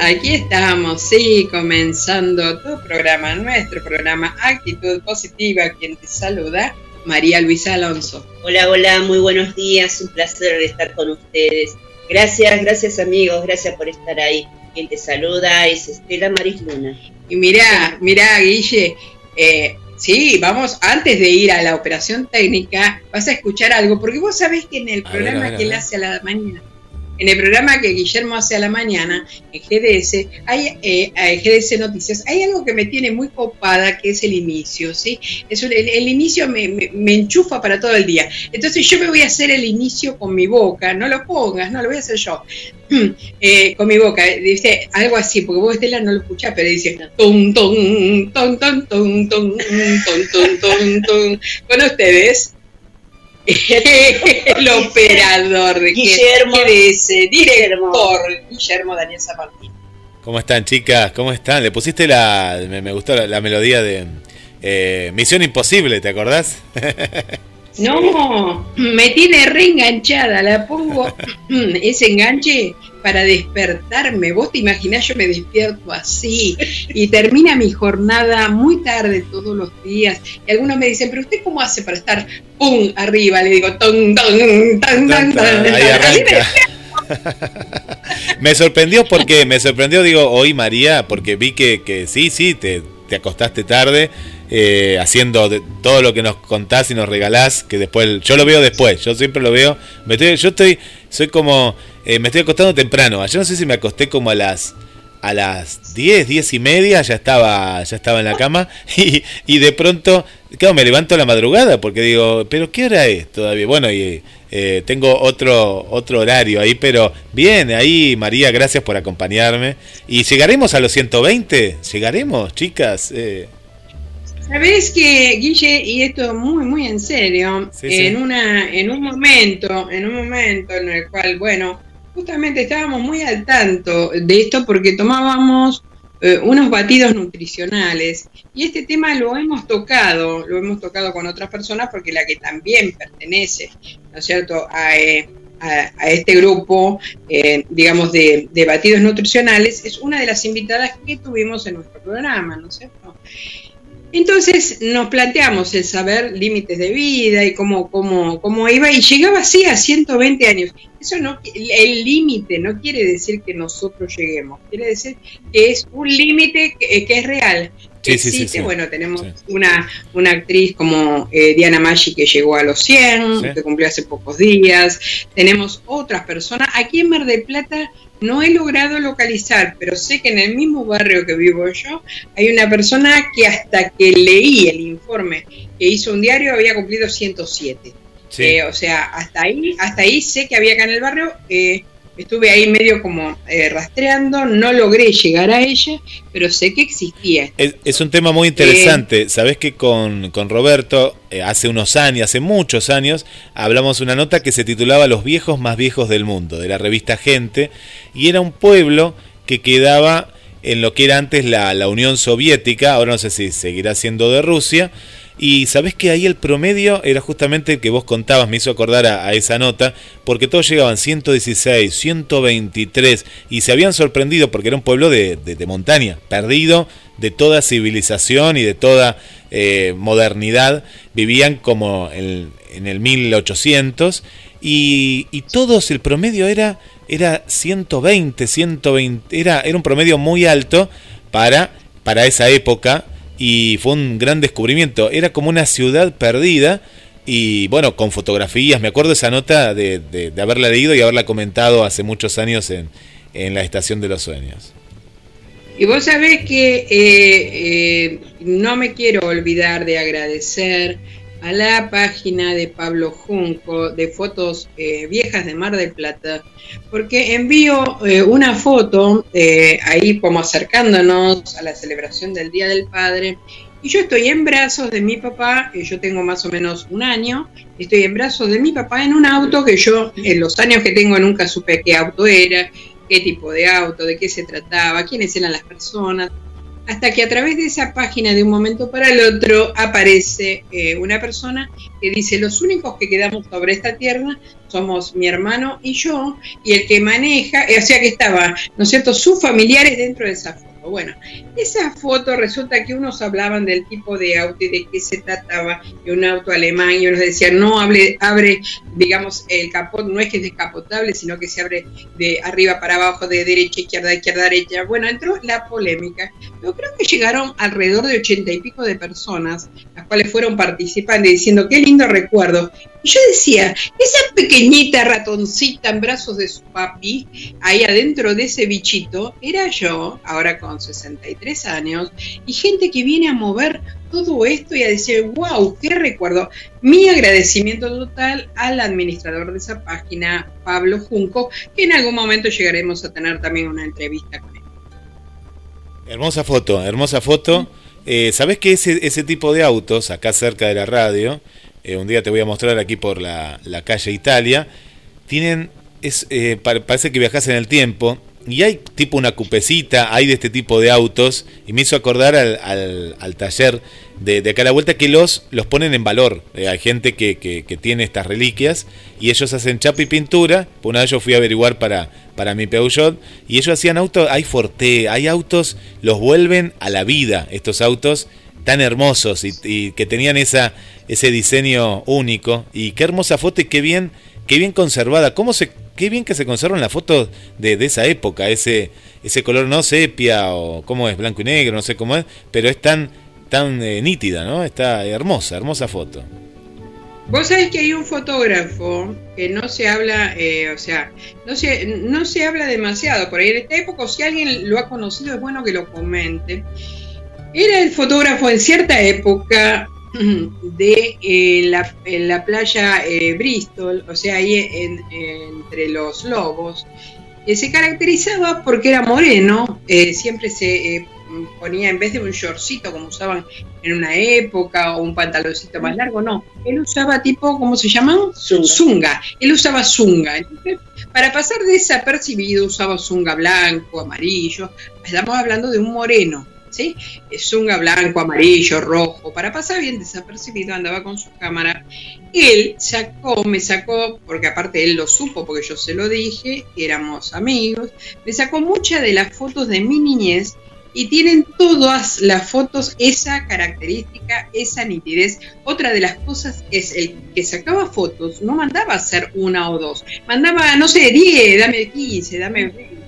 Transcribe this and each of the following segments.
Aquí estamos, sí, comenzando tu programa, nuestro programa Actitud Positiva, quien te saluda, María Luisa Alonso. Hola, hola, muy buenos días, un placer estar con ustedes. Gracias, gracias amigos, gracias por estar ahí. Quien te saluda es Estela Maris Luna. Y mirá, mirá, Guille, eh, sí, vamos, antes de ir a la operación técnica, vas a escuchar algo, porque vos sabés que en el A programa ver, que él hace a la mañana, en el programa que Guillermo hace a la mañana, en GDS, hay, eh, GDS Noticias, hay algo que me tiene muy copada, que es el inicio, ¿sí? El, inicio me, me- me enchufa para todo el día. Entonces yo me voy a hacer el inicio con mi boca, no lo pongas, no, lo voy a hacer yo. Eh, con mi boca, dice algo así, porque vos Estela no lo escuchás, pero dice tum tum tum tum tum tum tum tum tum tum con ustedes el operador de Guillermo. GDS, director Guillermo Daniel San Martín. ¿Cómo están, chicas? ¿Cómo están? Le pusiste la. Me, me gustó la, la melodía de. eh, Misión Imposible, ¿te acordás? No, me tiene reenganchada, la pongo ese enganche para despertarme. Vos te imaginás, yo me despierto así y termina mi jornada muy tarde todos los días. Y algunos me dicen, pero usted cómo hace para estar pum arriba? Le digo, ton, ton, ton, ton, ton. Ahí Así me arranca. me sorprendió porque, me sorprendió, digo, hoy María, porque vi que, que sí, sí, te, te acostaste tarde, eh, haciendo todo lo que nos contás y nos regalás, que después, yo lo veo después, yo siempre lo veo, me estoy- yo estoy, soy como, eh, me estoy acostando temprano, ayer no sé si me acosté como a las a las 10, 10 y media ya estaba, ya estaba en la cama y, y de pronto, claro, me levanto a la madrugada porque digo, pero ¿qué hora es todavía? Bueno, y eh, tengo otro, otro horario ahí, pero bien, ahí María, gracias por acompañarme. ¿Y llegaremos a los 120? ¿Llegaremos, chicas? Eh, Sabés que, Guille, y esto muy, muy en serio, Sí, sí. en una, en un momento, en un momento en el cual, bueno, justamente estábamos muy al tanto de esto porque tomábamos eh, unos batidos nutricionales y este tema lo hemos tocado, lo hemos tocado con otras personas porque la que también pertenece, ¿no es cierto?, a, eh, a, a este grupo, eh, digamos, de, de batidos nutricionales, es una de las invitadas que tuvimos en nuestro programa, ¿no es cierto? Entonces nos planteamos el saber límites de vida y cómo, cómo, cómo iba, y llegaba así a 120 años. Eso no, el límite no quiere decir que nosotros lleguemos, quiere decir que es un límite que, que es real. Sí, sí, existe. sí. Bueno, tenemos una, una actriz como eh, Diana Maggi que llegó a los 100, Sí. que cumplió hace pocos días. Tenemos otras personas. Aquí en Mar del Plata no he logrado localizar, pero sé que en el mismo barrio que vivo yo hay una persona que hasta que leí el informe que hizo un diario había cumplido 107. Sí. Eh, o sea, hasta ahí, hasta ahí sé que había acá en el barrio. eh, estuve ahí medio como eh, rastreando, no logré llegar a ella, pero sé que existía. Es, es un tema muy interesante. Sabés que con, con Roberto, eh, hace unos años, hace muchos años, hablamos una nota que se titulaba Los viejos más viejos del mundo, de la revista Gente, y era un pueblo que quedaba en lo que era antes la, la Unión Soviética, ahora no sé si seguirá siendo de Rusia, y sabés que ahí el promedio era justamente el que vos contabas, me hizo acordar a, esa nota, porque todos llegaban 116, 123, y se habían sorprendido porque era un pueblo de, de- montaña, perdido de toda civilización y de toda eh, modernidad, vivían como en, en el 1800, y, y todos, el promedio era, era 120, 120, era, era un promedio muy alto para, para esa época, y fue un gran descubrimiento. Era como una ciudad perdida y bueno, con fotografías. Me acuerdo esa nota de, de- haberla leído y haberla comentado hace muchos años en, en la Estación de los Sueños. Y vos sabés que eh, eh, no me quiero olvidar de agradecer a la página de Pablo Junco de fotos eh, viejas de Mar del Plata, porque envío eh, una foto eh, ahí como acercándonos a la celebración del Día del Padre. Y yo estoy en brazos de mi papá, yo tengo más o menos un año, estoy en brazos de mi papá en un auto que yo en los años que tengo nunca supe qué auto era, qué tipo de auto, de qué se trataba, quiénes eran las personas, hasta que a través de esa página de un momento para el otro aparece eh, una persona que dice los únicos que quedamos sobre esta tierra somos mi hermano y yo, y el que maneja, eh, o sea que estaba, ¿no es cierto?, sus familiares dentro de esa foto. Bueno, esa foto resulta que unos hablaban del tipo de auto y de qué se trataba, de un auto alemán, y unos decían, no hable, abre, digamos, el capot, no es que es descapotable, sino que se abre de arriba para abajo, de derecha, izquierda, izquierda, derecha. Bueno, entró la polémica. Yo creo que llegaron alrededor de ochenta y pico de personas, las cuales fueron participantes, diciendo, qué lindo recuerdo. Y yo decía, esa pequeñita ratoncita en brazos de su papi, ahí adentro de ese bichito, era yo, ahora con 63 años, y gente que viene a mover todo esto y a decir, wow, qué recuerdo. Mi agradecimiento total al administrador de esa página, Pablo Junco, que en algún momento llegaremos a tener también una entrevista con él. Hermosa foto, hermosa foto. Eh, ¿Sabés que ese, ese tipo de autos, acá cerca de la radio, eh, un día te voy a mostrar aquí por la, la calle Italia, tienen, es, eh, pa- parece que viajas en el tiempo, y hay tipo una cupecita, hay de este tipo de autos, y me hizo acordar al, al- al taller de, de acá a la vuelta que los, los ponen en valor. Eh, hay gente que, que- tiene estas reliquias, y ellos hacen chapa y pintura. Una vez yo fui a averiguar para, para mi Peugeot, y ellos hacían autos, hay Forte, hay autos, los vuelven a la vida, estos autos tan hermosos y, y que tenían esa, ese diseño único. Y qué hermosa foto y qué bien, qué bien conservada. ¿Cómo se, qué bien que se conservan las fotos de, de esa época, ese, ese color no sepia o cómo es, blanco y negro, no sé cómo es, pero es tan, tan eh, nítida, ¿no? Está hermosa, hermosa foto. Vos sabés que hay un fotógrafo que no se habla, eh, o sea, no se, no se habla demasiado por ahí en esta época, si alguien lo ha conocido es bueno que lo comente. Era el fotógrafo en cierta época de eh, la, en la playa eh, Bristol, o sea, ahí en- entre los lobos. Eh, se caracterizaba porque era moreno, eh, siempre se eh, ponía en vez de un shortcito como usaban en una época o un pantaloncito más largo, no, él usaba tipo, ¿cómo se llaman? Zunga. Zunga, él usaba zunga. Entonces, para pasar desapercibido usaba zunga blanco, amarillo, estamos hablando de un moreno, ¿sí? Zunga blanco, amarillo, rojo, para pasar bien desapercibido andaba con su cámara. Él sacó, me sacó, porque aparte él lo supo, porque yo se lo dije, éramos amigos, me sacó muchas de las fotos de mi niñez y tienen todas las fotos esa característica, esa nitidez. Otra de las cosas es el que sacaba fotos, no mandaba hacer una o dos, mandaba, no sé, 10, dame 15, dame 20.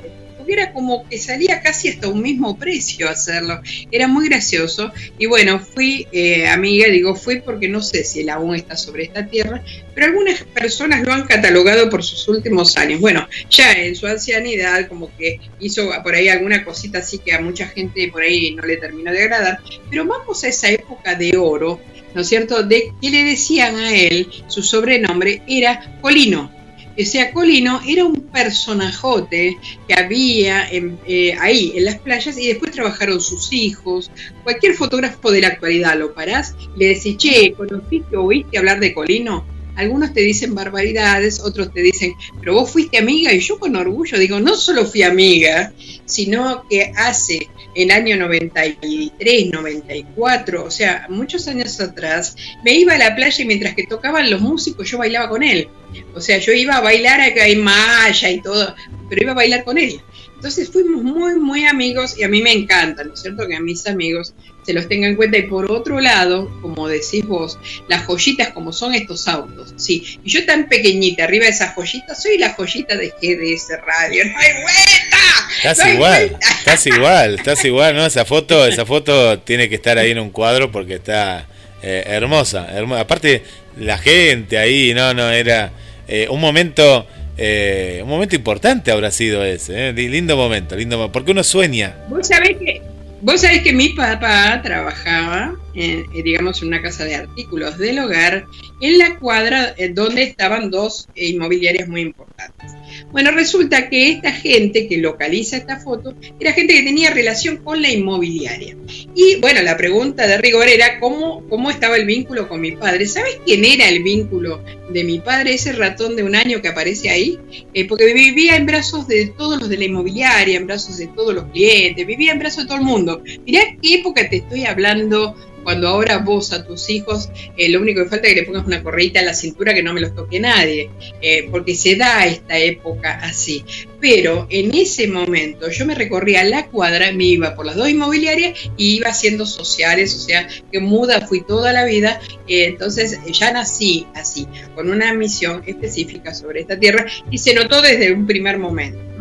Era como que salía casi hasta un mismo precio hacerlo. Era muy gracioso. Y bueno, fui eh, amiga, digo fui porque no sé si él aún está sobre esta tierra, pero algunas personas lo han catalogado por sus últimos años. Bueno, ya en su ancianidad, como que hizo por ahí alguna cosita así que a mucha gente por ahí no le terminó de agradar. Pero vamos a esa época de oro, ¿no es cierto? De que le decían a él, su sobrenombre era Colino. Sea, Colino era un personajote que había eh, ahí en las playas y después trabajaron sus hijos. Cualquier fotógrafo de la actualidad lo parás le decís, che, ¿conociste o oíste hablar de Colino? Algunos te dicen barbaridades, otros te dicen, pero vos fuiste amiga y yo con orgullo digo, no solo fui amiga, sino que hace el año 93, 94, o sea, muchos años atrás, me iba a la playa y mientras que tocaban los músicos yo bailaba con él. O sea, yo iba a bailar acá en Maya y todo, pero iba a bailar con él. Entonces fuimos muy, muy amigos y a mí me encanta, ¿no es cierto? Que a mis amigos se los tengan en cuenta. Y por otro lado, como decís vos, las joyitas como son estos autos, sí. Y yo tan pequeñita, arriba de esas joyitas, soy la joyita de GDS Radio. ¡No hay vuelta! Estás igual, estás igual, estás igual, ¿no? Esa foto, esa foto tiene que estar ahí en un cuadro porque está eh, hermosa, hermosa. Aparte, la gente ahí, no, no, era eh, un momento... Eh, un momento importante habrá sido ese, lindo momento, lindo porque uno sueña. Vos sabés que Vos sabés que mi papá trabajaba, eh, digamos, en una casa de artículos del hogar, en la cuadra eh, donde estaban dos inmobiliarias muy importantes. Bueno, resulta que esta gente que localiza esta foto era gente que tenía relación con la inmobiliaria. Y bueno, la pregunta de rigor era cómo, cómo estaba el vínculo con mi padre. ¿Sabes quién era el vínculo de mi padre, ese ratón de un año que aparece ahí? Eh, porque vivía en brazos de todos los de la inmobiliaria, en brazos de todos los clientes, vivía en brazos de todo el mundo. Mirá qué época te estoy hablando cuando ahora vos a tus hijos, eh, lo único que falta es que le pongas una correita a la cintura que no me los toque nadie, eh, porque se da esta época así. Pero en ese momento yo me recorría la cuadra, me iba por las dos inmobiliarias y iba haciendo sociales, o sea, que muda fui toda la vida, eh, entonces ya nací así, con una misión específica sobre esta tierra y se notó desde un primer momento.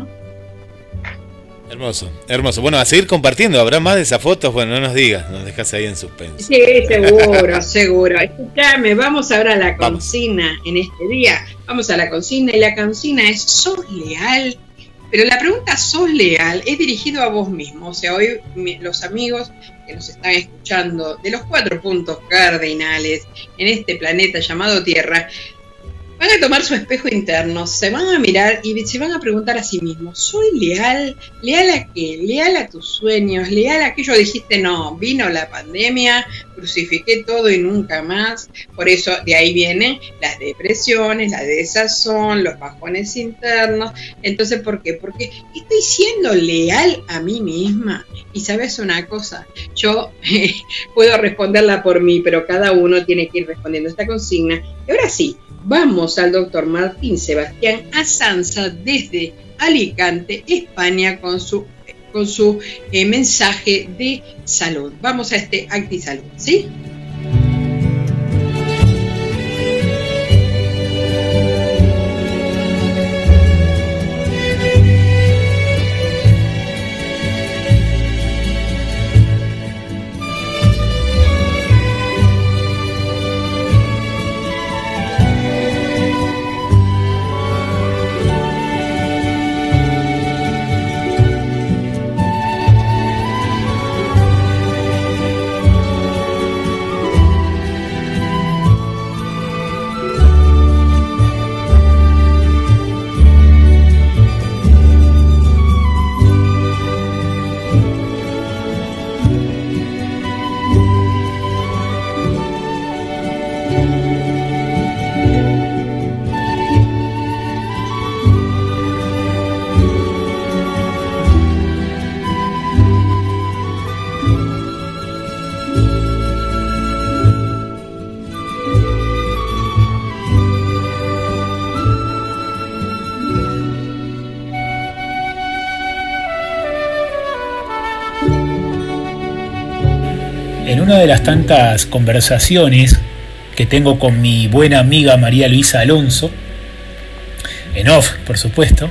Hermoso, hermoso. Bueno, a seguir compartiendo. ¿Habrá más de esas fotos? Bueno, no nos digas, nos dejas ahí en suspenso. Sí, seguro, seguro. Escuchame, vamos ahora a la consigna en este día. Vamos a la consigna y la consigna es ¿sos leal? Pero la pregunta ¿sos leal? es dirigido a vos mismo. O sea, hoy los amigos que nos están escuchando de los cuatro puntos cardinales en este planeta llamado Tierra, Van a tomar su espejo interno, se van a mirar y se van a preguntar a sí mismos, ¿soy leal? ¿Leal a qué? ¿Leal a tus sueños? ¿Leal a aquello? Dijiste, no, vino la pandemia, crucifiqué todo y nunca más. Por eso de ahí vienen las depresiones, la desazón, los bajones internos. Entonces, ¿por qué? Porque estoy siendo leal a mí misma. Y sabes una cosa, yo puedo responderla por mí, pero cada uno tiene que ir respondiendo esta consigna. Y ahora sí, vamos al doctor Martín Sebastián Asanza desde Alicante, España, con su, con su eh, mensaje de salud. Vamos a este Actisalud, ¿sí? Una de las tantas conversaciones que tengo con mi buena amiga María Luisa Alonso, en off, por supuesto,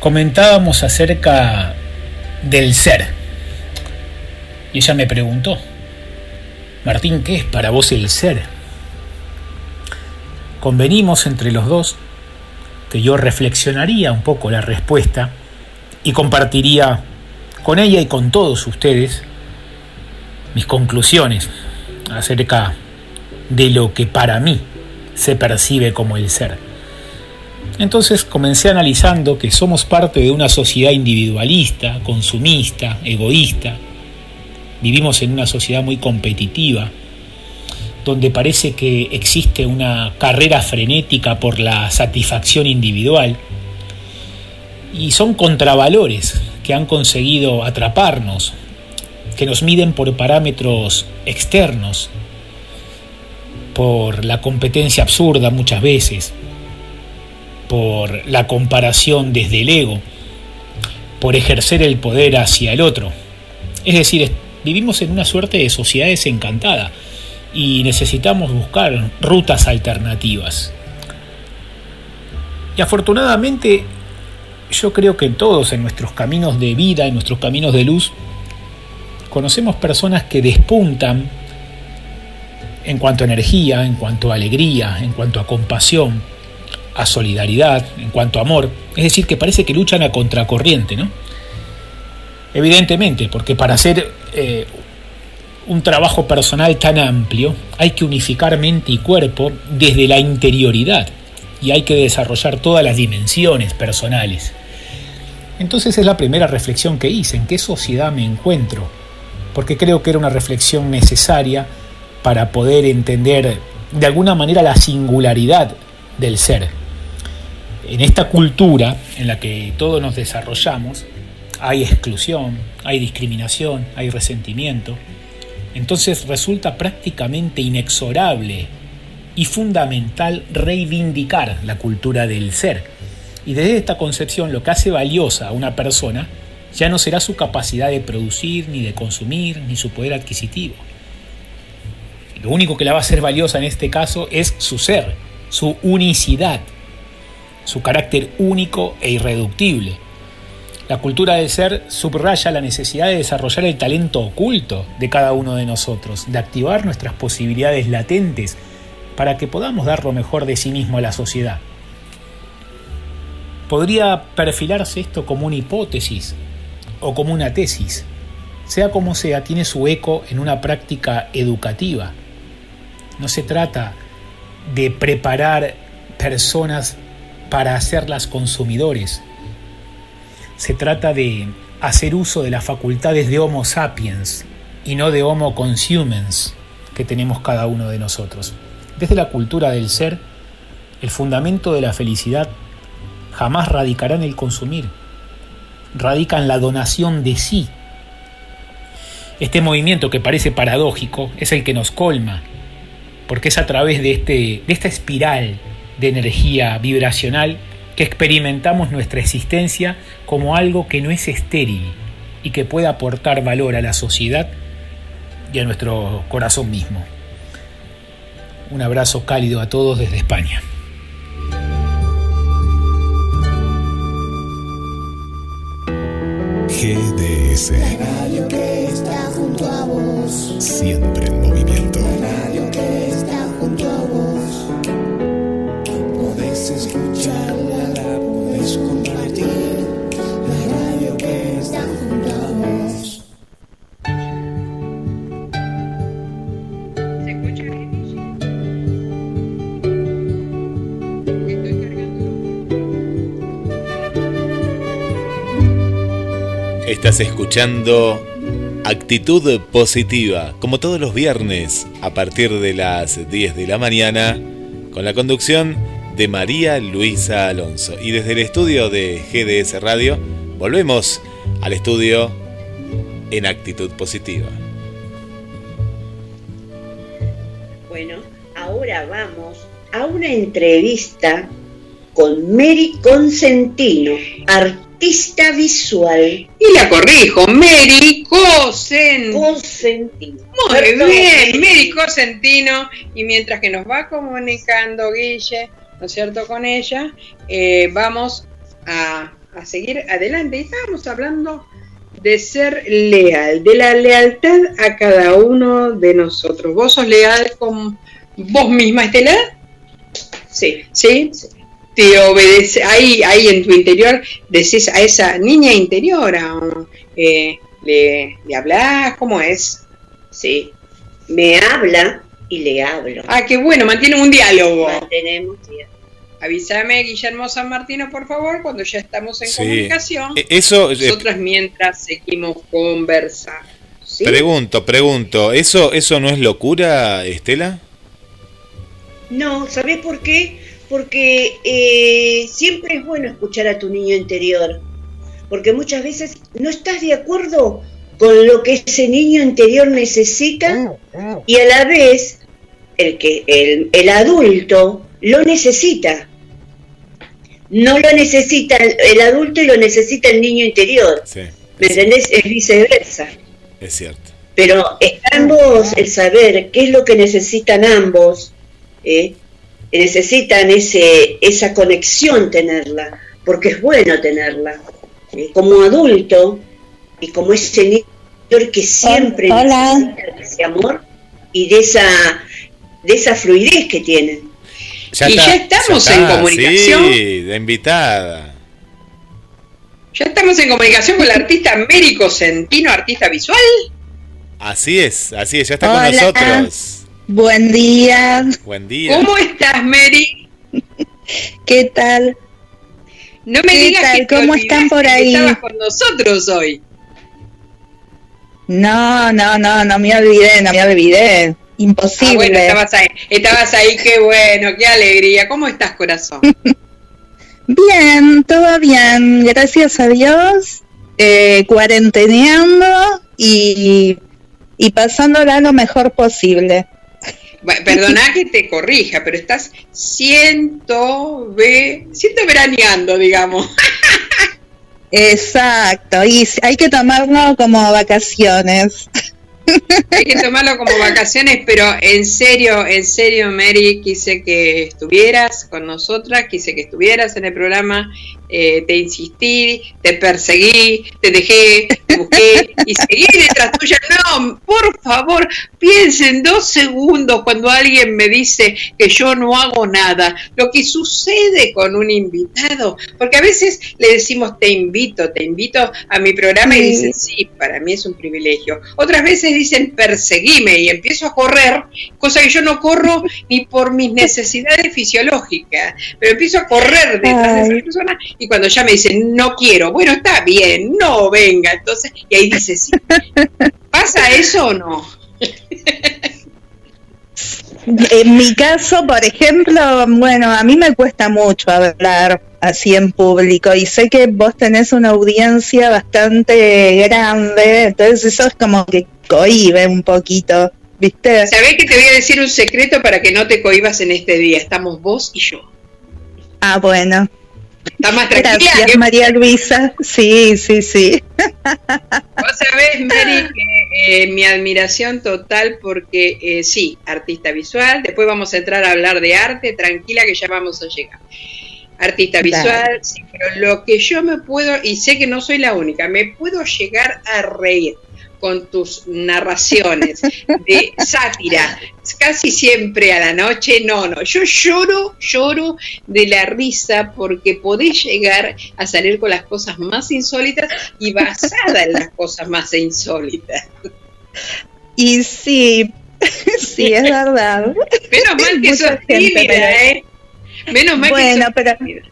comentábamos acerca del ser. Y ella me preguntó, Martín, ¿qué es para vos el ser? Convenimos entre los dos que yo reflexionaría un poco la respuesta y compartiría con ella y con todos ustedes mis conclusiones acerca de lo que para mí se percibe como el ser. Entonces comencé analizando que somos parte de una sociedad individualista, consumista, egoísta. Vivimos en una sociedad muy competitiva, donde parece que existe una carrera frenética por la satisfacción individual. Y son contravalores que han conseguido atraparnos, que nos miden por parámetros externos, por la competencia absurda muchas veces, por la comparación desde el ego, por ejercer el poder hacia el otro. Es decir, vivimos en una suerte de sociedad desencantada y necesitamos buscar rutas alternativas. Y afortunadamente yo creo que todos en nuestros caminos de vida, en nuestros caminos de luz, conocemos personas que despuntan en cuanto a energía, en cuanto a alegría, en cuanto a compasión, a solidaridad, en cuanto a amor. Es decir, que parece que luchan a contracorriente, ¿no? Evidentemente, porque para hacer eh, un trabajo personal tan amplio hay que unificar mente y cuerpo desde la interioridad y hay que desarrollar todas las dimensiones personales. Entonces es la primera reflexión que hice, en qué sociedad me encuentro, porque creo que era una reflexión necesaria para poder entender de alguna manera la singularidad del ser. En esta cultura en la que todos nos desarrollamos, hay exclusión, hay discriminación, hay resentimiento. Entonces resulta prácticamente inexorable y fundamental reivindicar la cultura del ser. Y desde esta concepción lo que hace valiosa a una persona ya no será su capacidad de producir, ni de consumir, ni su poder adquisitivo. Lo único que la va a hacer valiosa en este caso es su ser, su unicidad, su carácter único e irreductible. La cultura del ser subraya la necesidad de desarrollar el talento oculto de cada uno de nosotros, de activar nuestras posibilidades latentes para que podamos dar lo mejor de sí mismo a la sociedad. Podría perfilarse esto como una hipótesis o como una tesis. Sea como sea, tiene su eco en una práctica educativa. No se trata de preparar personas para hacerlas consumidores. Se trata de hacer uso de las facultades de Homo sapiens y no de Homo consumens que tenemos cada uno de nosotros. Desde la cultura del ser, el fundamento de la felicidad jamás radicará en el consumir, radica en la donación de sí. Este movimiento que parece paradójico es el que nos colma, porque es a través de, este, de esta espiral de energía vibracional que experimentamos nuestra existencia como algo que no es estéril y que puede aportar valor a la sociedad y a nuestro corazón mismo. Un abrazo cálido a todos desde España. GDS. La radio que está junto a vos. Siempre Estás escuchando Actitud Positiva, como todos los viernes, a partir de las 10 de la mañana, con la conducción de María Luisa Alonso. Y desde el estudio de GDS Radio, volvemos al estudio en Actitud Positiva. Bueno, ahora vamos a una entrevista con Mary Consentino, artista visual Y la corrijo, Mary Cosentino. Consentino. Muy Perdón, bien, Mary Cosentino. Y mientras que nos va comunicando Guille, ¿no es cierto?, con ella, eh, vamos a, a seguir adelante. Estábamos hablando de ser leal, de la lealtad a cada uno de nosotros. ¿Vos sos leal con vos misma, Estela? Sí. ¿Sí? Te obedece, ahí, ahí en tu interior decís a esa niña interior, a- eh, le, le hablás, ¿cómo es? Sí. Me habla y le hablo. Ah, qué bueno, mantiene un diálogo. Mantenemos día. Avísame, Guillermo San Martino, por favor, cuando ya estamos en Sí. comunicación. E- Eso, eh, Nosotras mientras seguimos conversando. ¿sí? pregunto, pregunto, ¿eso, ¿eso no es locura, Estela? No, ¿sabés por qué? Porque eh, siempre es bueno escuchar a tu niño interior. Porque muchas veces no estás de acuerdo con lo que ese niño interior necesita y a la vez el, que, el, el adulto lo necesita. No lo necesita el, el adulto y lo necesita el niño interior. Sí, ¿Me entendés? Es viceversa. es cierto. Pero está en vos el saber qué es lo que necesitan ambos, ¿eh? Necesitan ese, esa conexión tenerla, porque es bueno tenerla. ¿eh? Como adulto y como ese niño que siempre Hola. necesita de ese amor y de esa, de esa fluidez que tienen. Y ya estamos en comunicación. Sí, de invitada. Ya estamos en comunicación con la artista Américo Centino, artista visual. Así es, así es, ya está Hola. con nosotros. Buen día, Buen día. ¿Cómo estás, Mary? ¿qué tal? No me ¿Qué digas tal? que te ¿Cómo están por ahí? estabas con nosotros hoy. No, no, no, no me olvidé, no me olvidé. Imposible. Ah, bueno, estabas ahí. Estabas ahí, qué bueno, qué alegría. ¿Cómo estás, corazón? Bien, todo bien, gracias a Dios. Eh, cuarenteneando y, y pasándola lo mejor posible. Bueno, Perdoná que te corrija, pero estás ciento, ve, ciento veraneando, digamos. Exacto, y hay que tomarlo como vacaciones. Hay que tomarlo como vacaciones, pero en serio, en serio, Mary, quise que estuvieras con nosotras, quise que estuvieras en el programa, eh, te insistí, te perseguí, te dejé, te busqué y seguí detrás tuya. No, por favor, piensen dos segundos cuando alguien me dice que yo no hago nada. Lo que sucede con un invitado, porque a veces le decimos te invito, te invito a mi programa y dicen sí, para mí es un privilegio. Otras veces dicen perseguime y empiezo a correr, cosa que yo no corro ni por mis necesidades fisiológicas, pero empiezo a correr detrás de esa persona y cuando ya me dicen no quiero, bueno, está bien, no venga, entonces, y ahí dice sí. ¿Pasa eso o no? En mi caso, por ejemplo, bueno, a mí me cuesta mucho hablar así en público y sé que vos tenés una audiencia bastante grande, entonces eso es como que cohibe un poquito, ¿viste? ¿Sabés que te voy a decir un secreto para que no te cohibas en este día? Estamos vos y yo. Ah, bueno, Está más tranquila gracias que María Luisa, sí, sí, sí. Vos sabés, Mary, que eh, mi admiración total porque eh, sí, artista visual, después vamos a entrar a hablar de arte, tranquila que ya vamos a llegar. Artista visual, sí, pero lo que yo me puedo, y sé que no soy la única, me puedo llegar a reír con tus narraciones de sátira, casi siempre a la noche, no, no, yo lloro, lloro de la risa porque podés llegar a salir con las cosas más insólitas y basada en las cosas más insólitas. Y sí, sí, es verdad. Menos mal que Mucha sos tímida, ¿eh? Menos mal Bueno, que sos pero- tímida.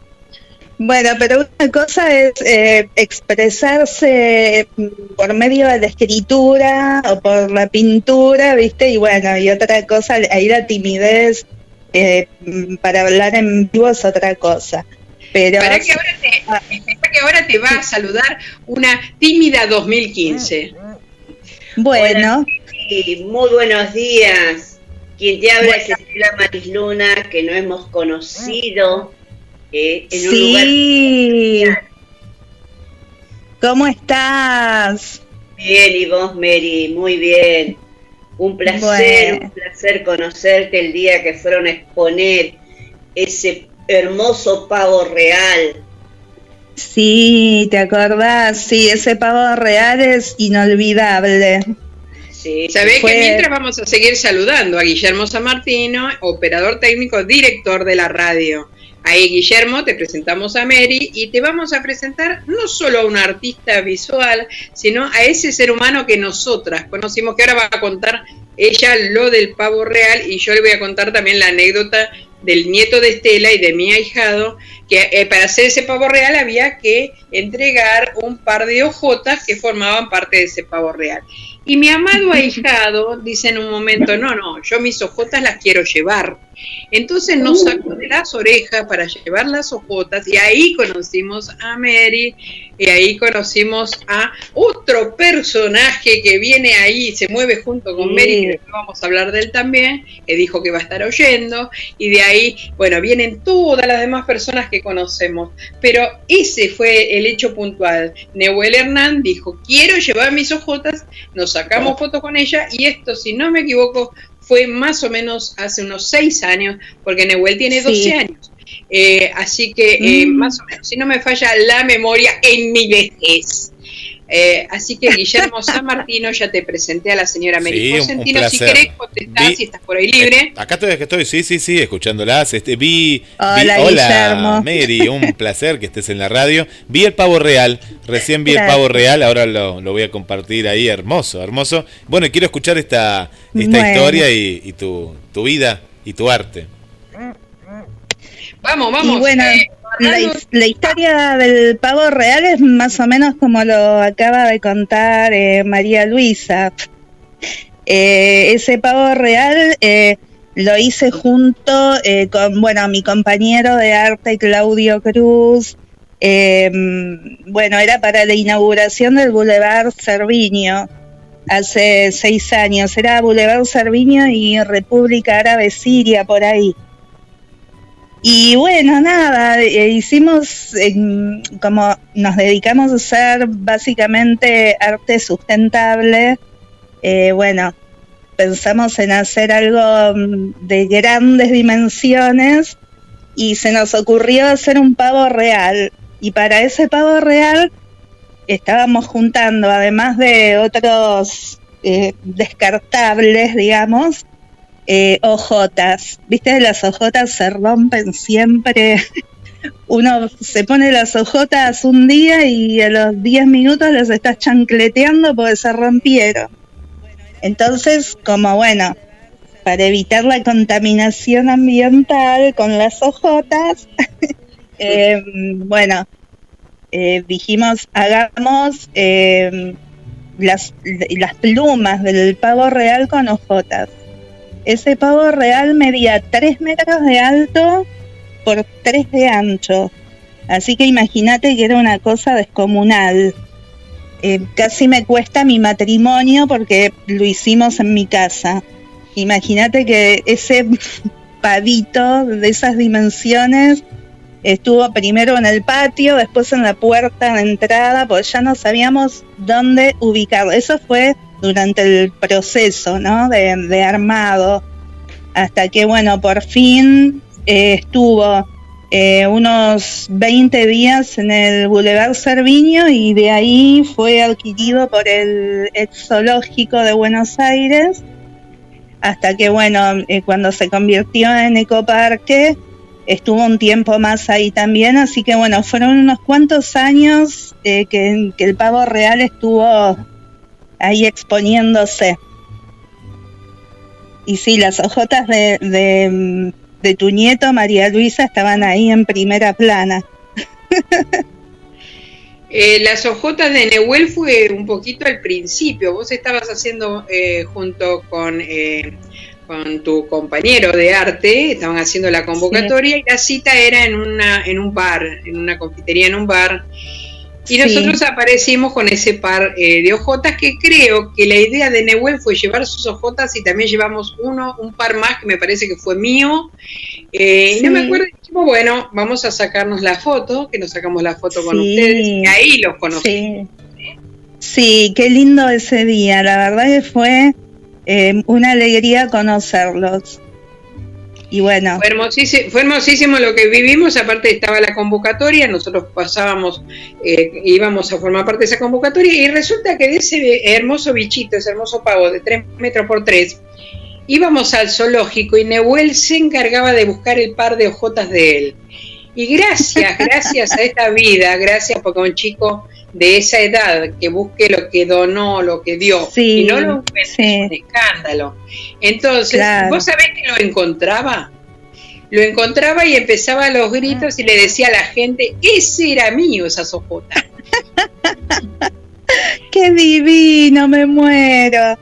Bueno, pero una cosa es eh, expresarse por medio de la escritura o por la pintura, ¿viste? Y bueno, y otra cosa, ahí la timidez eh, para hablar en vivo es otra cosa. Pero Para que ahora te, para que ahora te va a saludar una tímida 2015. bueno, Y muy buenos días. Quien te habla Bueno. es Estela Marisluna, que no hemos conocido eh, en un lugar sí. ¿Cómo estás? bien. Y vos, Mary, muy bien. Un placer, Bueno. un placer conocerte el día que fueron a exponer ese hermoso pavo real. Sí, ¿te acordás? Sí, ese pavo real es inolvidable. Sí, Sabés Fue- que mientras vamos a seguir saludando a Guillermo San Martino, operador técnico, director de la radio. Ahí, Guillermo, te presentamos a Mary y te vamos a presentar no solo a una artista visual, sino a ese ser humano que nosotras conocimos, que ahora va a contar ella lo del pavo real y yo le voy a contar también la anécdota del nieto de Estela y de mi ahijado, que eh, para hacer ese pavo real había que entregar un par de hojotas que formaban parte de ese pavo real. Y mi amado ahijado dice en un momento, no, no, yo mis hojotas las quiero llevar. Entonces nos sacó de las orejas para llevar las hojotas y ahí conocimos a Mary y ahí conocimos a otro personaje que viene ahí y se mueve junto con. Mary, que vamos a hablar de él también, que dijo que va a estar oyendo y de ahí, bueno, vienen todas las demás personas que conocemos. Pero ese fue el hecho puntual. Neuel Hernán dijo, quiero llevar mis hojotas, nos sacamos fotos con ella y esto, si no me equivoco, fue más o menos hace unos seis años, porque Neuel tiene Sí. 12 años. Eh, así que eh, Mm. más o menos, si no me falla la memoria en mi vejez. Eh, así que Guillermo San Martino, ya te presenté a la señora Mary Sí, un- un Cosentino. Si querés contestar, Vi- si estás por ahí libre. Eh, acá estoy, acá estoy, sí, sí, sí, escuchándolas. Este, vi, Hola, vi- hola, Guillermo. Mary, un placer que estés en la radio. Vi el pavo real, recién vi el pavo real, ahora lo, lo voy a compartir ahí, hermoso, hermoso. Bueno, quiero escuchar esta, esta Bueno. historia y, y tu, tu vida y tu arte. Vamos, vamos. y bueno, eh, la, historia del pavo real es más o menos como lo acaba de contar eh, María Luisa. Eh, ese pavo real eh, lo hice junto eh, con, bueno, mi compañero de arte Claudio Cruz. Eh, bueno, era para la inauguración del Boulevard Cerviño hace seis años. Era Boulevard Cerviño y República Árabe Siria por ahí. Y bueno, nada, eh, hicimos como nos dedicamos a hacer básicamente arte sustentable. eh, bueno, pensamos en hacer algo mm, de grandes dimensiones y se nos ocurrió hacer un pavo real. Y para ese pavo real estábamos juntando, además de otros eh, descartables, digamos, eh, ojotas. ¿Viste? Las ojotas se rompen siempre. Uno se pone las ojotas un día y a los 10 minutos las estás chancleteando porque se rompieron. Entonces, como bueno, para evitar la contaminación ambiental con las ojotas, eh, bueno, eh, dijimos, hagamos eh, las, las plumas del pavo real con ojotas. Ese pavo real medía 3 metros de alto por 3 de ancho. Así que imagínate que era una cosa descomunal. Eh, casi me cuesta mi matrimonio porque lo hicimos en mi casa. Imagínate que ese pavito de esas dimensiones estuvo primero en el patio, después en la puerta de entrada, pues ya no sabíamos dónde ubicarlo. Eso fue durante el proceso, ¿no? De, armado, hasta que, bueno, por fin eh, estuvo eh, unos 20 días en el Boulevard Cerviño y de ahí fue adquirido por el ex zoológico de Buenos Aires, hasta que, bueno, eh, cuando se convirtió en ecoparque, estuvo un tiempo más ahí también, así que bueno, fueron unos cuantos años que el pavo real estuvo ahí exponiéndose. Y sí, las hojotas de, de, de tu nieto, María Luisa, estaban ahí en primera plana. Eh, las hojotas de Nehuel fue un poquito al principio. Vos estabas haciendo eh, junto con, eh, con tu compañero de arte, estaban haciendo la convocatoria y la cita era en, una, en un bar, en una confitería, en un bar. Y Sí. nosotros aparecimos con ese par eh, de hojotas que creo que la idea de Nehuel fue llevar sus hojotas y también llevamos uno, un par más que me parece que fue mío. Eh, y No me acuerdo, dijimos, bueno, vamos a sacarnos la foto, que nos sacamos la foto con ustedes y ahí los conocí. Sí. Sí, qué lindo ese día. La verdad que fue eh, una alegría conocerlos. Y bueno. Fue hermosísimo, lo que vivimos, aparte estaba la convocatoria, nosotros pasábamos, eh, íbamos a formar parte de esa convocatoria y resulta que de ese hermoso bichito, ese hermoso pavo de 3 metros por 3, íbamos al zoológico y Nehuel se encargaba de buscar el par de ojotas de él. Y gracias, gracias a esta vida, gracias porque un chico de esa edad que busque lo que donó, lo que dio, y no lo encuentre, es un escándalo. Entonces, ¿vos sabés que lo encontraba? Lo encontraba y empezaba los gritos y le decía a la gente, ese era mío, esa sojota. ¡Qué divino, me muero!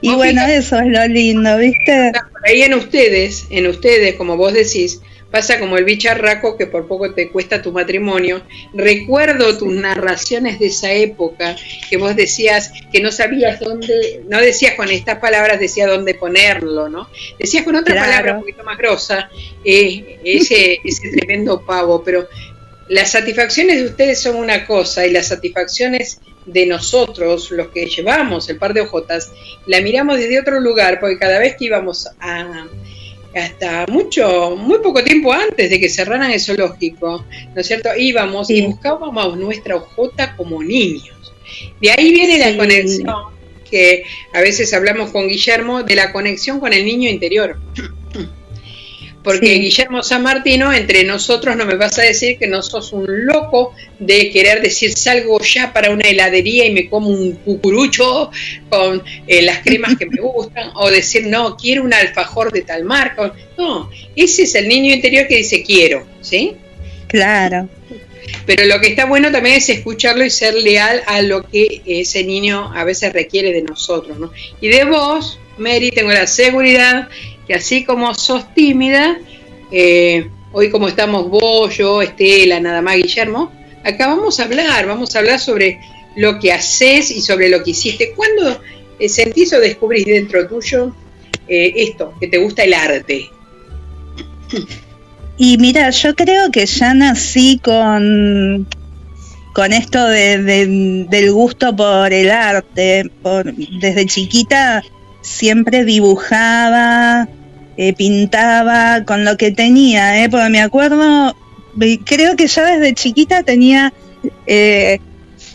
Y bueno, eso es lo lindo, ¿viste? ahí en ustedes, en ustedes, como vos decís, pasa como el bicharraco que por poco te cuesta tu matrimonio. Recuerdo tus narraciones de esa época, que vos decías que no sabías dónde, no decías con estas palabras, decías dónde ponerlo, ¿no? Decías con otra palabra un poquito más grosa, eh, ese, ese tremendo pavo, pero las satisfacciones de ustedes son una cosa y las satisfacciones de nosotros, los que llevamos el par de ojotas, la miramos desde otro lugar, porque cada vez que íbamos a, hasta mucho, muy poco tiempo antes de que cerraran el zoológico, ¿no es cierto? Íbamos y buscábamos nuestra ojota como niños. De ahí viene la conexión que a veces hablamos con Guillermo de la conexión con el niño interior. Porque Guillermo San Martino, entre nosotros, no me vas a decir que no sos un loco de querer decir salgo ya para una heladería y me como un cucurucho con eh, las cremas que me gustan, o decir no, quiero un alfajor de tal marca. No, ese es el niño interior que dice quiero, ¿sí? Claro. Pero lo que está bueno también es escucharlo y ser leal a lo que ese niño a veces requiere de nosotros, ¿no? Y de vos, Mary, tengo la seguridad que así como sos tímida, eh, hoy como estamos vos, yo, Estela, nada más Guillermo, acá vamos a hablar, vamos a hablar sobre lo que haces y sobre lo que hiciste. ¿Cuándo eh, sentís o descubrís dentro tuyo eh, esto, que te gusta el arte? Y mira, yo creo que ya nací con, con esto del gusto por el arte. Desde chiquita siempre dibujaba, eh, pintaba con lo que tenía, ¿eh? porque me acuerdo, creo que ya desde chiquita tenía eh,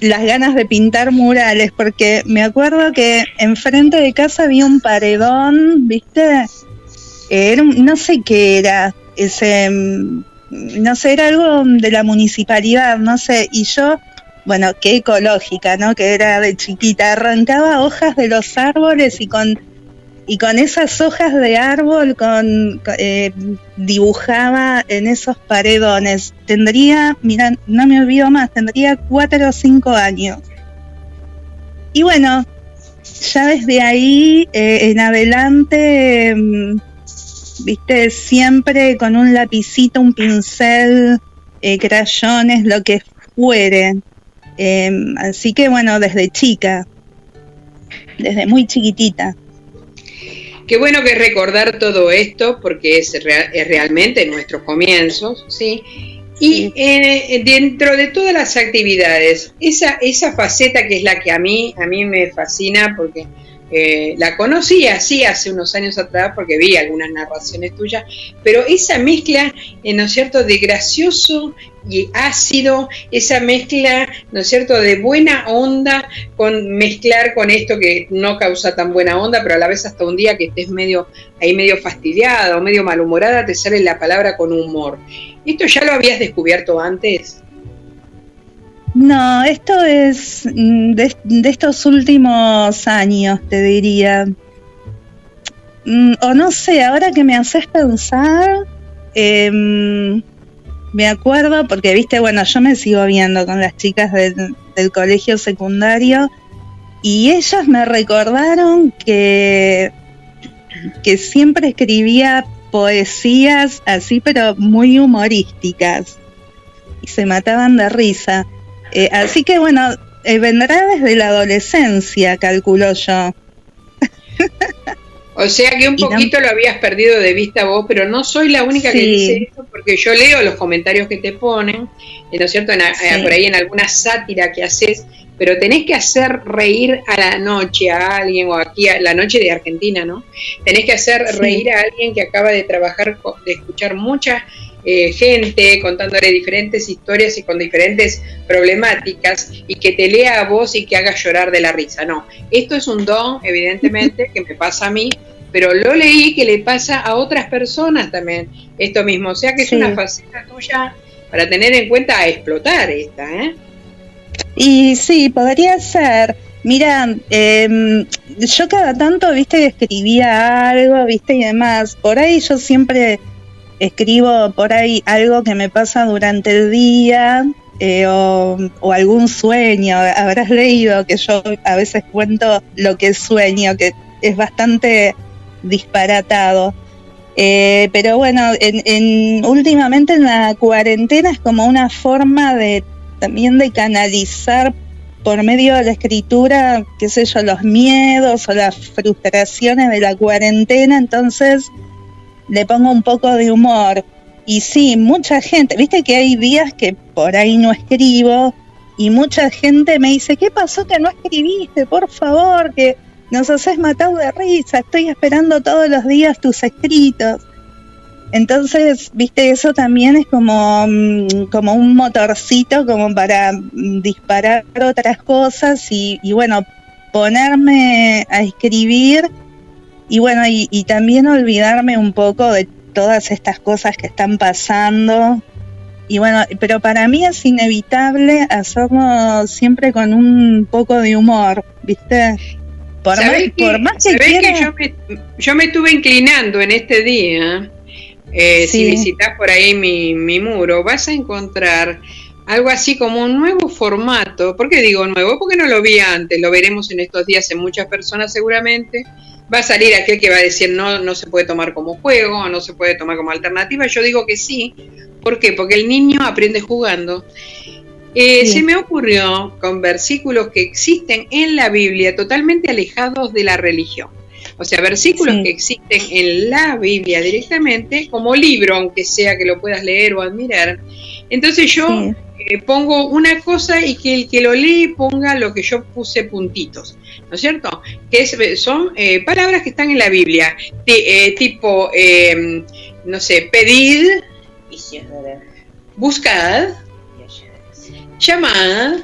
las ganas de pintar murales, porque me acuerdo que enfrente de casa había un paredón, ¿viste? Era, no sé qué era, ese, mm, no sé, era algo de la municipalidad, no sé, y yo bueno, qué ecológica, ¿no? Que era de chiquita, arrancaba hojas de los árboles y con y con esas hojas de árbol con, eh, dibujaba en esos paredones. Tendría, mira, no me olvido más, tendría cuatro o cinco años. Y bueno, ya desde ahí eh, en adelante, mm, viste, siempre con un lapicito, un pincel, eh, crayones, lo que fuere. Em, así que bueno, desde chica, desde muy chiquitita. Qué bueno que recordar todo esto porque es, es realmente nuestros comienzos, ¿sí? Y eh, dentro de todas las actividades, esa, esa faceta que es la que a mí, a mí me fascina porque eh, la conocí así hace unos años atrás porque vi algunas narraciones tuyas, pero esa mezcla, eh, ¿no es cierto?, de gracioso y ácido, esa mezcla, ¿no es cierto?, de buena onda con mezclar con esto que no causa tan buena onda, pero a la vez hasta un día que estés medio ahí medio fastidiada o medio malhumorada, te sale la palabra con humor. ¿Esto ya lo habías descubierto antes? No, esto es mm, de, estos últimos años, te diría. Mm, o no sé, ahora que me haces pensar, em, me acuerdo, porque viste, bueno, yo me sigo viendo con las chicas del, del colegio secundario y ellas me recordaron que, que siempre escribía poesías así, pero muy humorísticas. Y se mataban de risa. Eh, así que bueno, eh, vendrá desde la adolescencia, calculo yo. O sea que un poquito lo habías perdido de vista vos, pero no soy la única que dice esto, porque yo leo los comentarios que te ponen, ¿no es cierto? Por ahí en alguna sátira que haces, pero tenés que hacer reír a la noche a alguien, o aquí a la noche de Argentina, ¿no? Tenés que hacer reír a alguien que acaba de trabajar, de escuchar mucha eh, gente contándole diferentes historias y con diferentes problemáticas y que te lea a vos y que haga llorar de la risa. No, esto es un don, evidentemente, que me pasa a mí, pero lo leí que le pasa a otras personas también, esto mismo. O sea que es una faceta tuya para tener en cuenta a explotar esta, ¿eh? Y sí, podría ser. Mira, em, yo cada tanto, viste, escribía algo, viste, y demás. Por ahí yo siempre escribo por ahí algo que me pasa durante el día eh, o, algún sueño. Habrás leído que yo a veces cuento lo que sueño, que es bastante disparatado. Eh, pero bueno, en, últimamente en la cuarentena es como una forma de también de canalizar por medio de la escritura, qué sé yo, los miedos o las frustraciones de la cuarentena, entonces le pongo un poco de humor. Y sí, mucha gente, viste que hay días que por ahí no escribo y mucha gente me dice, ¿qué pasó que no escribiste? Por favor, que nos haces matar de risa, estoy esperando todos los días tus escritos. Entonces, viste, eso también es como, mm, como un motorcito como para mm, disparar otras cosas y, bueno, ponerme a escribir y bueno, y, y, también olvidarme un poco de todas estas cosas que están pasando. Y bueno, pero para mí es inevitable hacerlo siempre con un poco de humor, ¿viste? Por más, que, por más que, yo, me, yo me estuve inclinando en este día eh, si visitas por ahí mi, mi, muro, vas a encontrar algo así como un nuevo formato. ¿Por qué digo nuevo? Porque no lo vi antes, lo veremos en estos días en muchas personas seguramente. Va a salir aquel que va a decir no, no se puede tomar como juego, no se puede tomar como alternativa. Yo digo que sí. ¿Por qué? Porque el niño aprende jugando. Eh, Se me ocurrió con versículos que existen en la Biblia totalmente alejados de la religión. O sea, versículos que existen en la Biblia directamente, como libro, aunque sea que lo puedas leer o admirar. Entonces yo eh, pongo una cosa y que el que lo lee ponga lo que yo puse puntitos, ¿no es cierto? Que son eh, palabras que están en la Biblia, eh, tipo, em, no sé, pedid, buscad, llamad,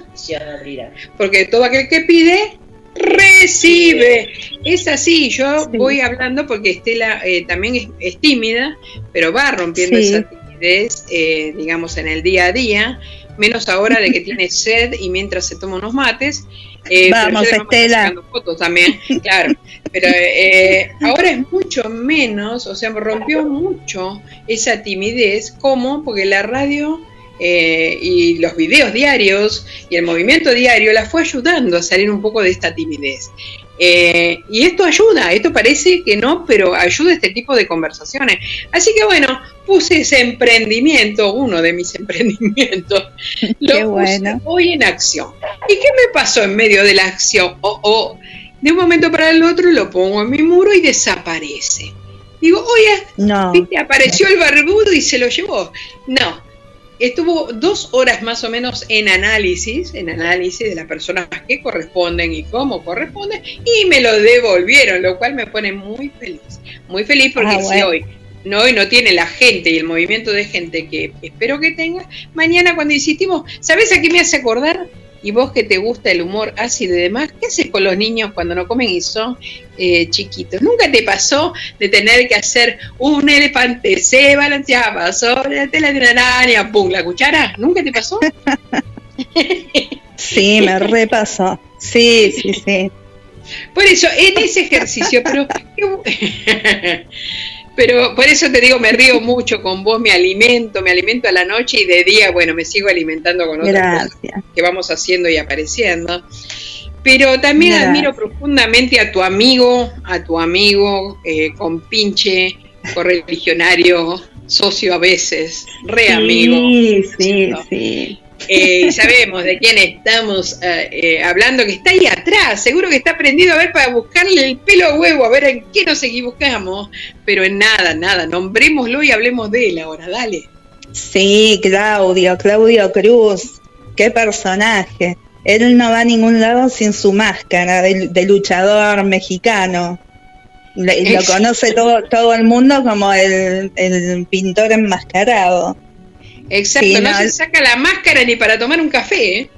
porque todo aquel que pide recibe. Es así, yo voy hablando porque Estela eh, también es, tímida, pero va rompiendo esa timidez, eh, digamos, en el día a día, menos ahora de que tiene sed y mientras se toma unos mates. Eh, vamos, Estela. fotos también, claro. Pero eh, ahora es mucho menos, o sea, rompió mucho esa timidez. ¿Cómo? Porque la radio eh, y los videos diarios y el movimiento diario la fue ayudando a salir un poco de esta timidez. Eh, y esto ayuda, esto parece que no, pero ayuda este tipo de conversaciones. Así que bueno, puse ese emprendimiento, uno de mis emprendimientos, lo puse hoy en acción. ¿Y qué me pasó en medio de la acción? Oh, oh, de un momento para el otro lo pongo en mi muro y desaparece. Digo, oye, no. apareció el barbudo y se lo llevó. No, estuvo dos horas más o menos en análisis, en análisis de las personas que corresponden y cómo corresponden, y me lo devolvieron, lo cual me pone muy feliz, muy feliz porque ah, si hoy no, hoy no tiene la gente y el movimiento de gente que espero que tenga, mañana cuando insistimos, ¿sabes a qué me hace acordar? Y vos que te gusta el humor ácido y demás, ¿qué haces con los niños cuando no comen y son eh, chiquitos? ¿Nunca te pasó de tener que hacer un elefante se balanceaba sobre la tela de una araña, pum, la cuchara? ¿Nunca te pasó? sí, me repasó. Sí, sí, sí. Por eso, en ese ejercicio, pero Pero por eso te digo, me río mucho con vos, me alimento, me alimento a la noche y de día, bueno, me sigo alimentando con otras cosas que vamos haciendo y apareciendo. Pero también admiro profundamente a tu amigo, a tu amigo eh, con pinche, correligionario, socio a veces, re amigo. Sí, sí, sí. Eh, sabemos de quién estamos eh, eh, hablando, que está ahí atrás, seguro que está prendido a ver para buscarle el pelo a huevo, a ver en qué nos equivocamos, pero en nada, nada, nombrémoslo y hablemos de él ahora, dale. Sí, Claudio, Claudio Cruz, qué personaje. él no va a ningún lado sin su máscara de, de luchador mexicano. Le- lo conoce todo, todo el mundo como el, el pintor enmascarado. Exacto, Sí, no, no, se saca la máscara ni para tomar un café, ¿eh?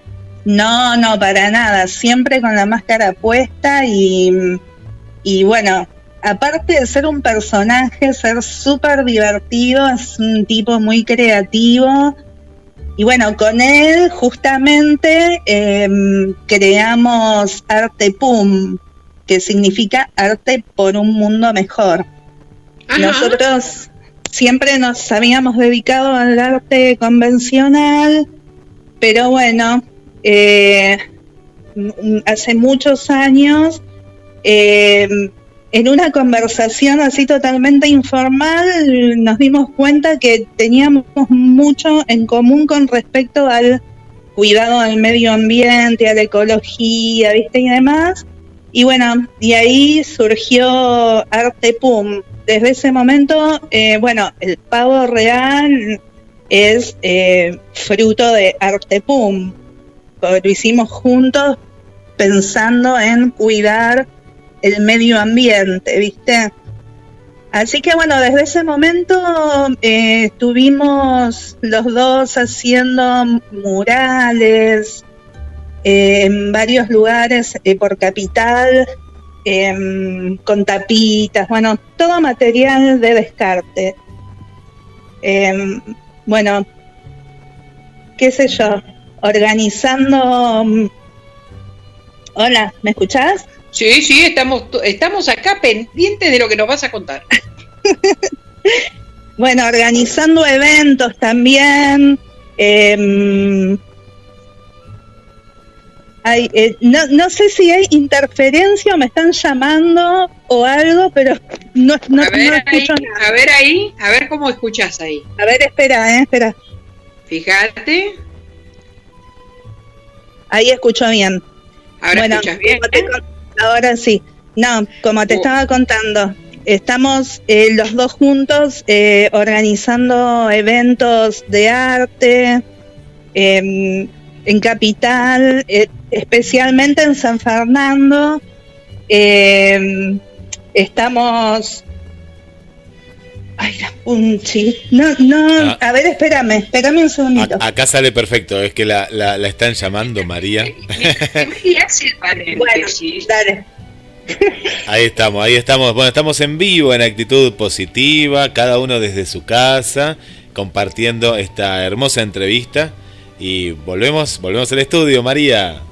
No, no, para nada. Siempre con la máscara puesta y, y bueno, aparte de ser un personaje, ser súper divertido, es un tipo muy creativo. Y bueno, con él justamente em, creamos Arte Pum, que significa arte por un mundo mejor. Ajá. Nosotros siempre nos habíamos dedicado al arte convencional, pero bueno, eh, hace muchos años, eh, en una conversación así totalmente informal, nos dimos cuenta que teníamos mucho en común con respecto al cuidado del medio ambiente, a la ecología, ¿viste? Y demás. Y bueno, de ahí surgió Arte Pum. Desde ese momento, eh, bueno, el pavo real es eh, fruto de Arte Pum. Lo hicimos juntos pensando en cuidar el medio ambiente, ¿viste? Así que bueno, desde ese momento eh, estuvimos los dos haciendo murales en varios lugares por capital, em, con tapitas, bueno, todo material de descarte. Em, bueno, qué sé yo, organizando... mm, Hola, ¿me escuchás? Sí, sí, estamos, estamos acá pendientes de lo que nos vas a contar. Bueno, organizando eventos también. em, hay, eh, no, no sé si hay interferencia o me están llamando o algo, pero no, no, a, no ahí, escucho nada. a ver ahí, a ver cómo escuchas ahí. A ver, espera, eh, espera. Fíjate, Ahí escucho bien. ahora bueno, escuchas bien. te con- ahora sí. No, como te Oh. estaba contando, estamos eh, los dos juntos eh, organizando eventos de arte em, en Capital, eh, especialmente en San Fernando. Em, estamos... Ay, la punchi. No, no, Ah. a ver, espérame, espérame un segundito. A- acá sale perfecto, es que la, la, la están llamando María. Paréntesis. Dale. Ahí estamos, ahí estamos. Bueno, estamos en vivo en actitud positiva, cada uno desde su casa, compartiendo esta hermosa entrevista. Y volvemos, volvemos al estudio, María.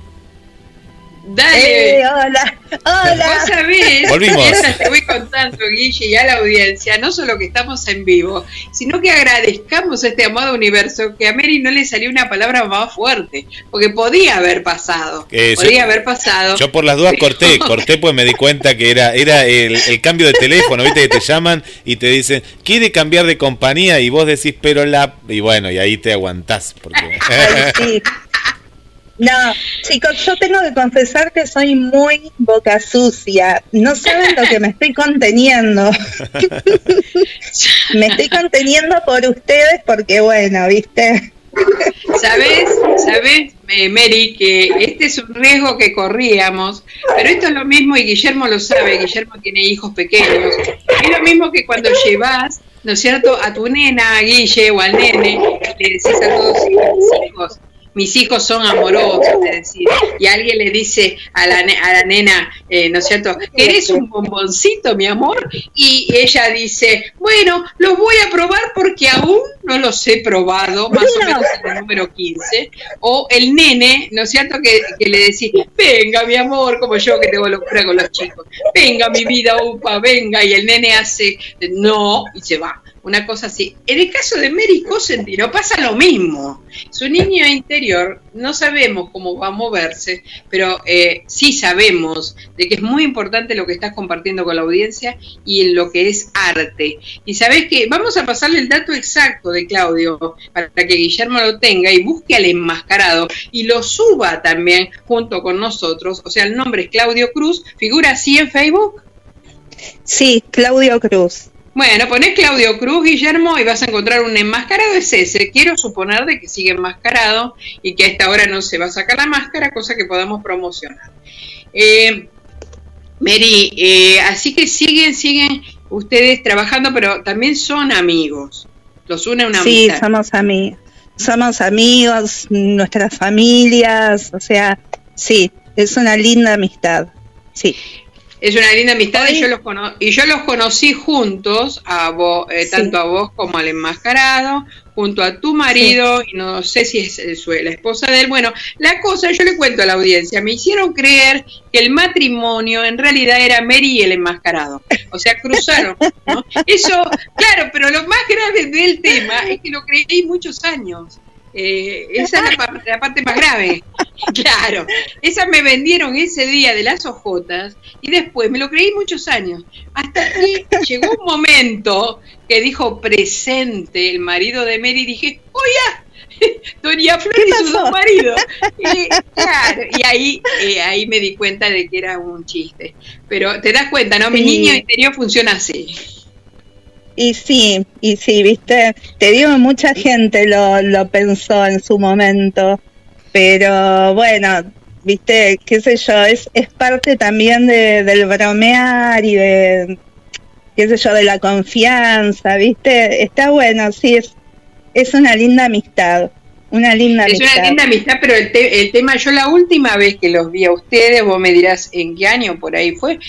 Dale. Eh, hola, hola. Vos sabés, Volvimos. te voy contando, Guille, y a la audiencia, no solo que estamos en vivo, sino que agradezcamos a este amado universo que a Mary no le salió una palabra más fuerte, porque podía haber pasado, Eh, yo- podía haber pasado. Yo por las dudas corté, corté pues me di cuenta que era, era el, el cambio de teléfono, viste que te llaman y te dicen, quiere cambiar de compañía y vos decís, pero la... Y bueno, y ahí te aguantás. Porque... Ay, sí. No, chicos, yo tengo que confesar que soy muy boca sucia. No saben lo que me estoy conteniendo. me estoy conteniendo por ustedes porque, bueno, ¿viste? ¿Sabes, sabes, Mary, que este es un riesgo que corríamos, pero esto es lo mismo y Guillermo lo sabe, Guillermo tiene hijos pequeños, es lo mismo que cuando llevas, ¿no es cierto?, a tu nena, a Guille o al nene, le decís a todos mis hijos, mis hijos son amorosos, es decir, y alguien le dice a la, a la nena, eh, ¿no es cierto?, ¿eres un bomboncito, mi amor? Y ella dice, bueno, los voy a probar porque aún no los he probado, más o menos en el número 15. O el nene, ¿no es cierto?, que, que le decís, venga, mi amor, como yo que tengo locura con los chicos, venga, mi vida, upa, venga, y el nene hace, no, y se va. Una cosa así. En el caso de Mary Cosentino pasa lo mismo. Su niño interior no sabemos cómo va a moverse, pero eh, sí sabemos de que es muy importante lo que estás compartiendo con la audiencia y en lo que es arte. Y sabes que vamos a pasarle el dato exacto de Claudio para que Guillermo lo tenga y busque al enmascarado y lo suba también junto con nosotros. O sea, el nombre es Claudio Cruz, figura así en Facebook. Sí, Claudio Cruz. Bueno, ponés Claudio Cruz, Guillermo, y vas a encontrar un enmascarado, es ese. Quiero suponer de que sigue enmascarado y que a esta hora no se va a sacar la máscara, cosa que podamos promocionar. Eh, Mary, eh, así que siguen, siguen ustedes trabajando, pero también son amigos. Los une una Sí, amistad. somos amigos. Somos amigos, nuestras familias, o sea, sí, es una linda amistad. Sí. Es una linda amistad y yo los cono- y yo los conocí juntos, a vos, eh, Sí. tanto a vos como al enmascarado, junto a tu marido, y no sé si es su- la esposa de él. Bueno, la cosa, yo le cuento a la audiencia, me hicieron creer que el matrimonio en realidad era Mary y el enmascarado. O sea, cruzaron. ¿no? Eso, claro, pero lo más grave del tema es que lo creí muchos años. Eh, esa es la, la parte más grave. Claro, esa me vendieron ese día de las ojotas y después me lo creí muchos años. Hasta que llegó un momento que dijo presente el marido de Mary y dije, ¡oye! Doña Flor y pasó? dos maridos. Y, claro, y ahí, eh, ahí me di cuenta de que era un chiste. Pero te das cuenta, ¿no? Mi Sí. niño interior funciona así. Y sí, y sí, viste, te digo, mucha gente lo, lo pensó en su momento, pero bueno, viste, qué sé yo, es, es parte también de, del bromear y de, qué sé yo, de la confianza, viste, está bueno, sí, es, es una linda amistad, una linda Es amistad. una linda amistad, pero el, te- el tema, yo la última vez que los vi a ustedes, vos me dirás en qué año por ahí fue,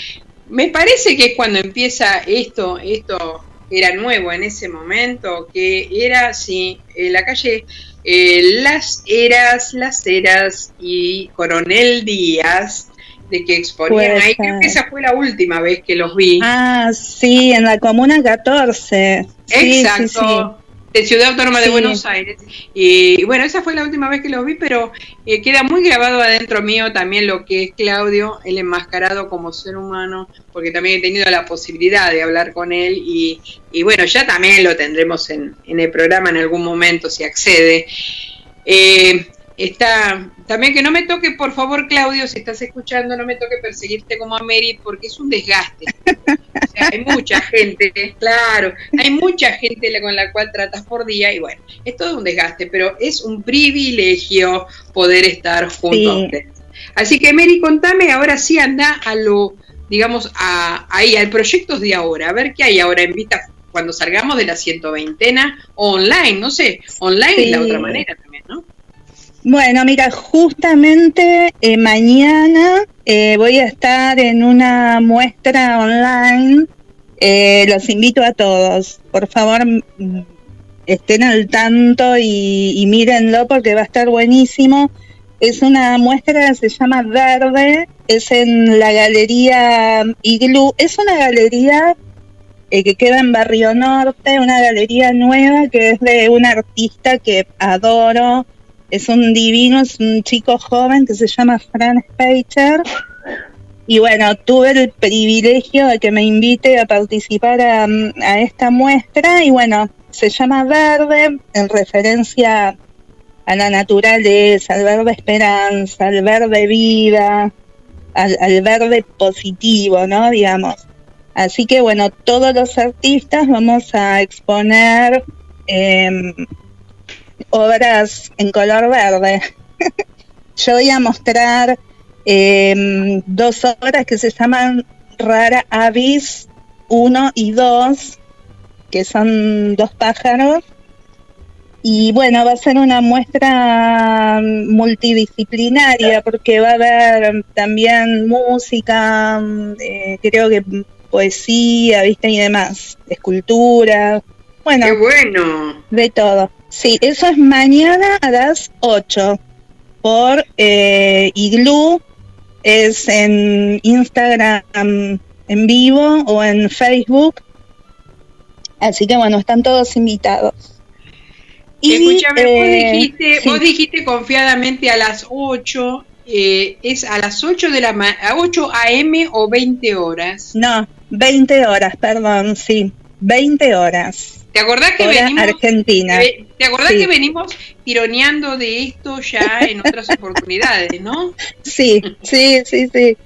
me parece que es cuando empieza esto, esto era nuevo en ese momento, que era, sí, en la calle eh, Las Eras, Las Eras y Coronel Díaz, de que exponían ahí, creo que esa fue la última vez que los vi. Ah, sí, en la Comuna 14. Sí, Exacto. sí, sí. De Ciudad Autónoma de Sí. Buenos Aires. Y bueno, esa fue la última vez que los vi, pero eh, queda muy grabado adentro mío también lo que es Claudio, el enmascarado como ser humano, porque también he tenido la posibilidad de hablar con él y, y bueno, ya también lo tendremos en, en el programa en algún momento si accede. Eh, está también que no me toque, por favor, Claudio, si estás escuchando, no me toque perseguirte como a Mary, porque es un desgaste. O sea, hay mucha gente, claro, hay mucha gente con la cual tratas por día y bueno, es todo un desgaste, pero es un privilegio poder estar junto Sí. a ustedes. Así que Mary, contame, ahora sí anda a lo, digamos, a, ahí, al proyecto de ahora, a ver qué hay ahora en vista cuando salgamos de la 120 o online, no sé, online es la otra manera. Bueno, mira, justamente eh, mañana eh, voy a estar en una muestra online. Eh, los invito a todos. Por favor, estén al tanto y, y mírenlo porque va a estar buenísimo. Es una muestra que se llama Verde, es en la galería Iglú. Es una galería eh, que queda en Barrio Norte, una galería nueva que es de un artista que adoro es un divino, es un chico joven que se llama Fran Speicher. Y bueno, tuve el privilegio de que me invite a participar a, esta muestra y bueno, se llama Verde en referencia a la naturaleza, al verde esperanza, al verde vida, al, al verde positivo, ¿no? Digamos. Así que bueno, todos los artistas vamos a exponer em, obras en color verde. Yo voy a mostrar em, dos obras que se llaman Rara Avis 1 y 2, que son dos pájaros. Y bueno, va a ser una muestra multidisciplinaria porque va a haber también música, eh, creo que poesía, viste, y demás, escultura. Bueno, Qué bueno. de todo. Sí, eso es mañana a las 8 por eh, Igloo. Es en Instagram en vivo o en Facebook. Así que bueno, están todos invitados. Escúchame, vos, eh, dijiste, sí. vos dijiste confiadamente a las 8, eh, ¿es a las 8 de la ma- a 8 a.m. o 20 horas? No, 20 horas, perdón, sí, 20 horas. ¿Te acordás que venimos Argentina. ¿Te acordás Sí. que venimos tironeando de esto ya en otras oportunidades, no? Sí, sí, sí, sí.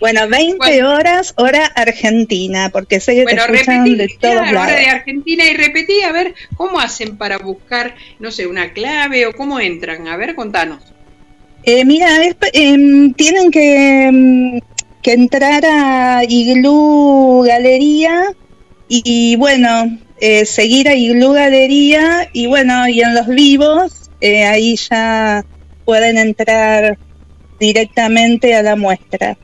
Bueno, 20 horas, hora argentina, porque sé que Bueno, te escuchan repetí, de todos claro, hora lados. de Argentina y repetí, a ver, ¿cómo hacen para buscar, no sé, una clave o cómo entran? A ver, contanos. Eh, mira, es- em, tienen que, em, que entrar a Iglú Galería y, bueno, eh, seguir a Iglú Galería y bueno, y en los vivos eh, ahí ya pueden entrar directamente a la muestra.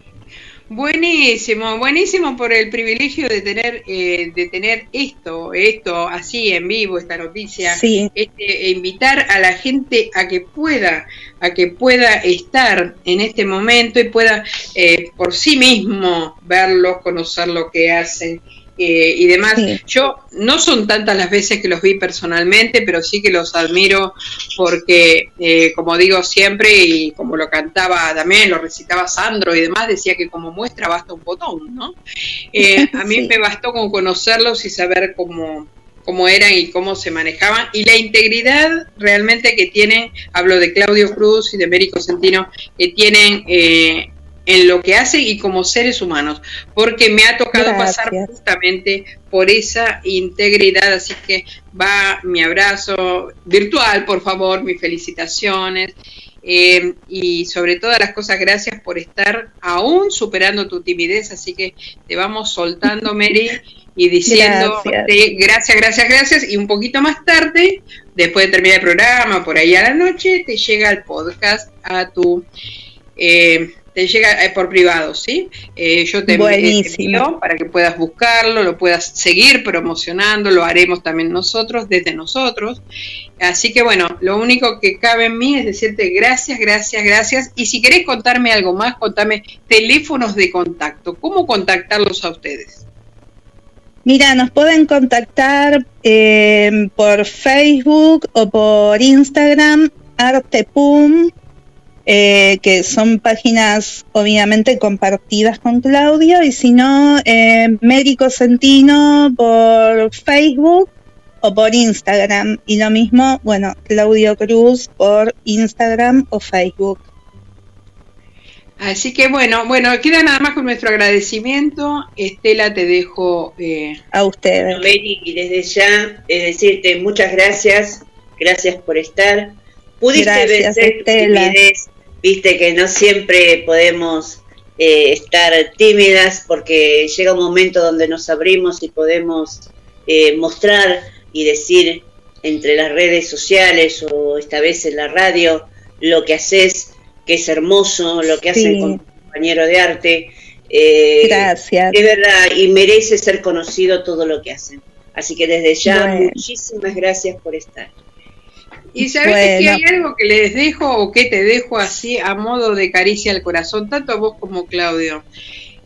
Buenísimo, buenísimo por el privilegio de tener eh, de tener esto, esto así en vivo, esta noticia, Sí. este, e invitar a la gente a que pueda, a que pueda estar en este momento y pueda eh, por sí mismo verlos, conocer lo que hacen eh, y demás. Sí. Yo no son tantas las veces que los vi personalmente, pero sí que los admiro porque, eh, como digo siempre y como lo cantaba también, lo recitaba Sandro y demás, decía que como muestra basta un botón, ¿no? Eh, a mí Sí. me bastó con conocerlos y saber cómo cómo eran y cómo se manejaban y la integridad realmente que tienen, hablo de Claudio Cruz y de Mérico Centino, que tienen eh, en lo que hacen y como seres humanos, porque me ha tocado pasar justamente por esa integridad, así que va mi abrazo virtual, por favor, mis felicitaciones. eh, y sobre todas las cosas, gracias por estar aún superando tu timidez, así que te vamos soltando, Mary, y diciendo Gracias. gracias, gracias, gracias, y un poquito más tarde, después de terminar el programa, por ahí a la noche, te llega el podcast a tu... eh, te llega eh, por privado, ¿sí? Eh, yo te envío para que puedas buscarlo, lo puedas seguir promocionando, lo haremos también nosotros, desde nosotros. Así que bueno, lo único que cabe en mí es decirte gracias, gracias, gracias. Y si querés contarme algo más, contame teléfonos de contacto. ¿Cómo contactarlos a ustedes? Mira, nos pueden contactar eh, por Facebook o por Instagram, Artepum, eh, que son páginas obviamente compartidas con Claudio, y si no, eh, Mérico Centino por Facebook o por Instagram. Y lo mismo, bueno, Claudio Cruz por Instagram o Facebook. Así que bueno, bueno, queda nada más con nuestro agradecimiento. Estela, te dejo. eh, A ustedes. Bueno, Mary, y desde ya es decirte muchas gracias, gracias por estar. Pudiste Gracias, vencer tu Estela. timidez, viste que no siempre podemos eh, estar tímidas porque llega un momento donde nos abrimos y podemos eh, mostrar y decir entre las redes sociales o esta vez en la radio lo que haces, que es hermoso, lo que hacen Sí. con tu compañero de arte. Eh, Gracias. es verdad, y merece ser conocido todo lo que hacen. Así que desde ya, Bueno. muchísimas gracias por estar. Y sabes que Bueno. hay algo que les dejo o que te dejo así a modo de caricia al corazón, tanto a vos como Claudio.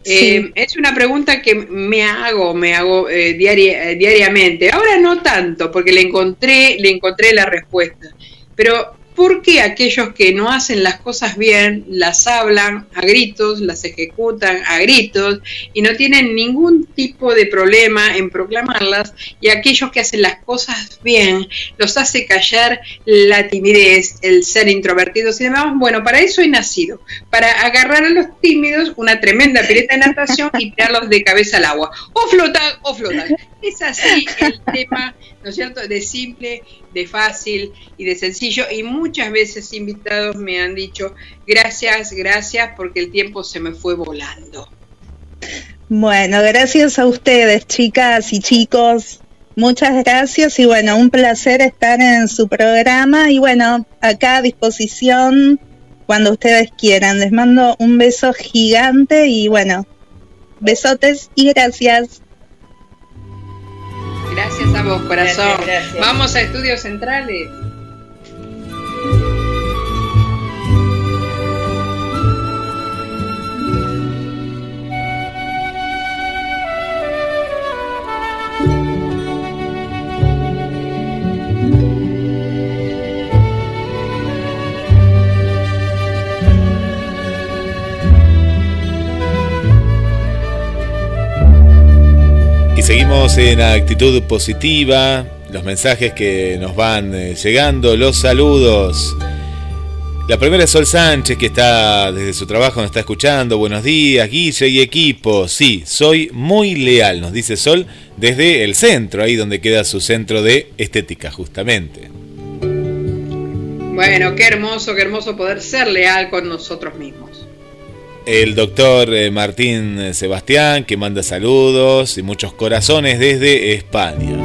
Eh, es una pregunta que me hago, me hago eh, diaria- eh, diariamente. Ahora no tanto, porque le encontré, le encontré la respuesta. Pero ¿por qué aquellos que no hacen las cosas bien las hablan a gritos, las ejecutan a gritos y no tienen ningún tipo de problema en proclamarlas? Y aquellos que hacen las cosas bien los hace callar la timidez, el ser introvertidos y demás. Bueno, para eso he nacido, para agarrar a los tímidos una tremenda pileta de natación y tirarlos de cabeza al agua. O flotar, o flotar. Es así el tema, ¿no es cierto?, de simple, de fácil y de sencillo. Y muchas veces invitados me han dicho, gracias, gracias, porque el tiempo se me fue volando. Bueno, gracias a ustedes, chicas y chicos. Muchas gracias y bueno, un placer estar en su programa y bueno, acá a disposición cuando ustedes quieran. Les mando un beso gigante y bueno, besotes y gracias. Gracias a vos, corazón. Gracias, gracias. Vamos a estudios centrales. Seguimos en actitud positiva, los mensajes que nos van eh, llegando, los saludos. La primera es Sol Sánchez, que está desde su trabajo, nos está escuchando. Buenos días, Guille y equipo. Sí, soy muy leal, nos dice Sol, desde el centro, ahí donde queda su centro de estética, justamente. Bueno, qué hermoso, qué hermoso poder ser leal con nosotros mismos. El doctor eh, Martín Sebastián, que manda saludos y muchos corazones desde España.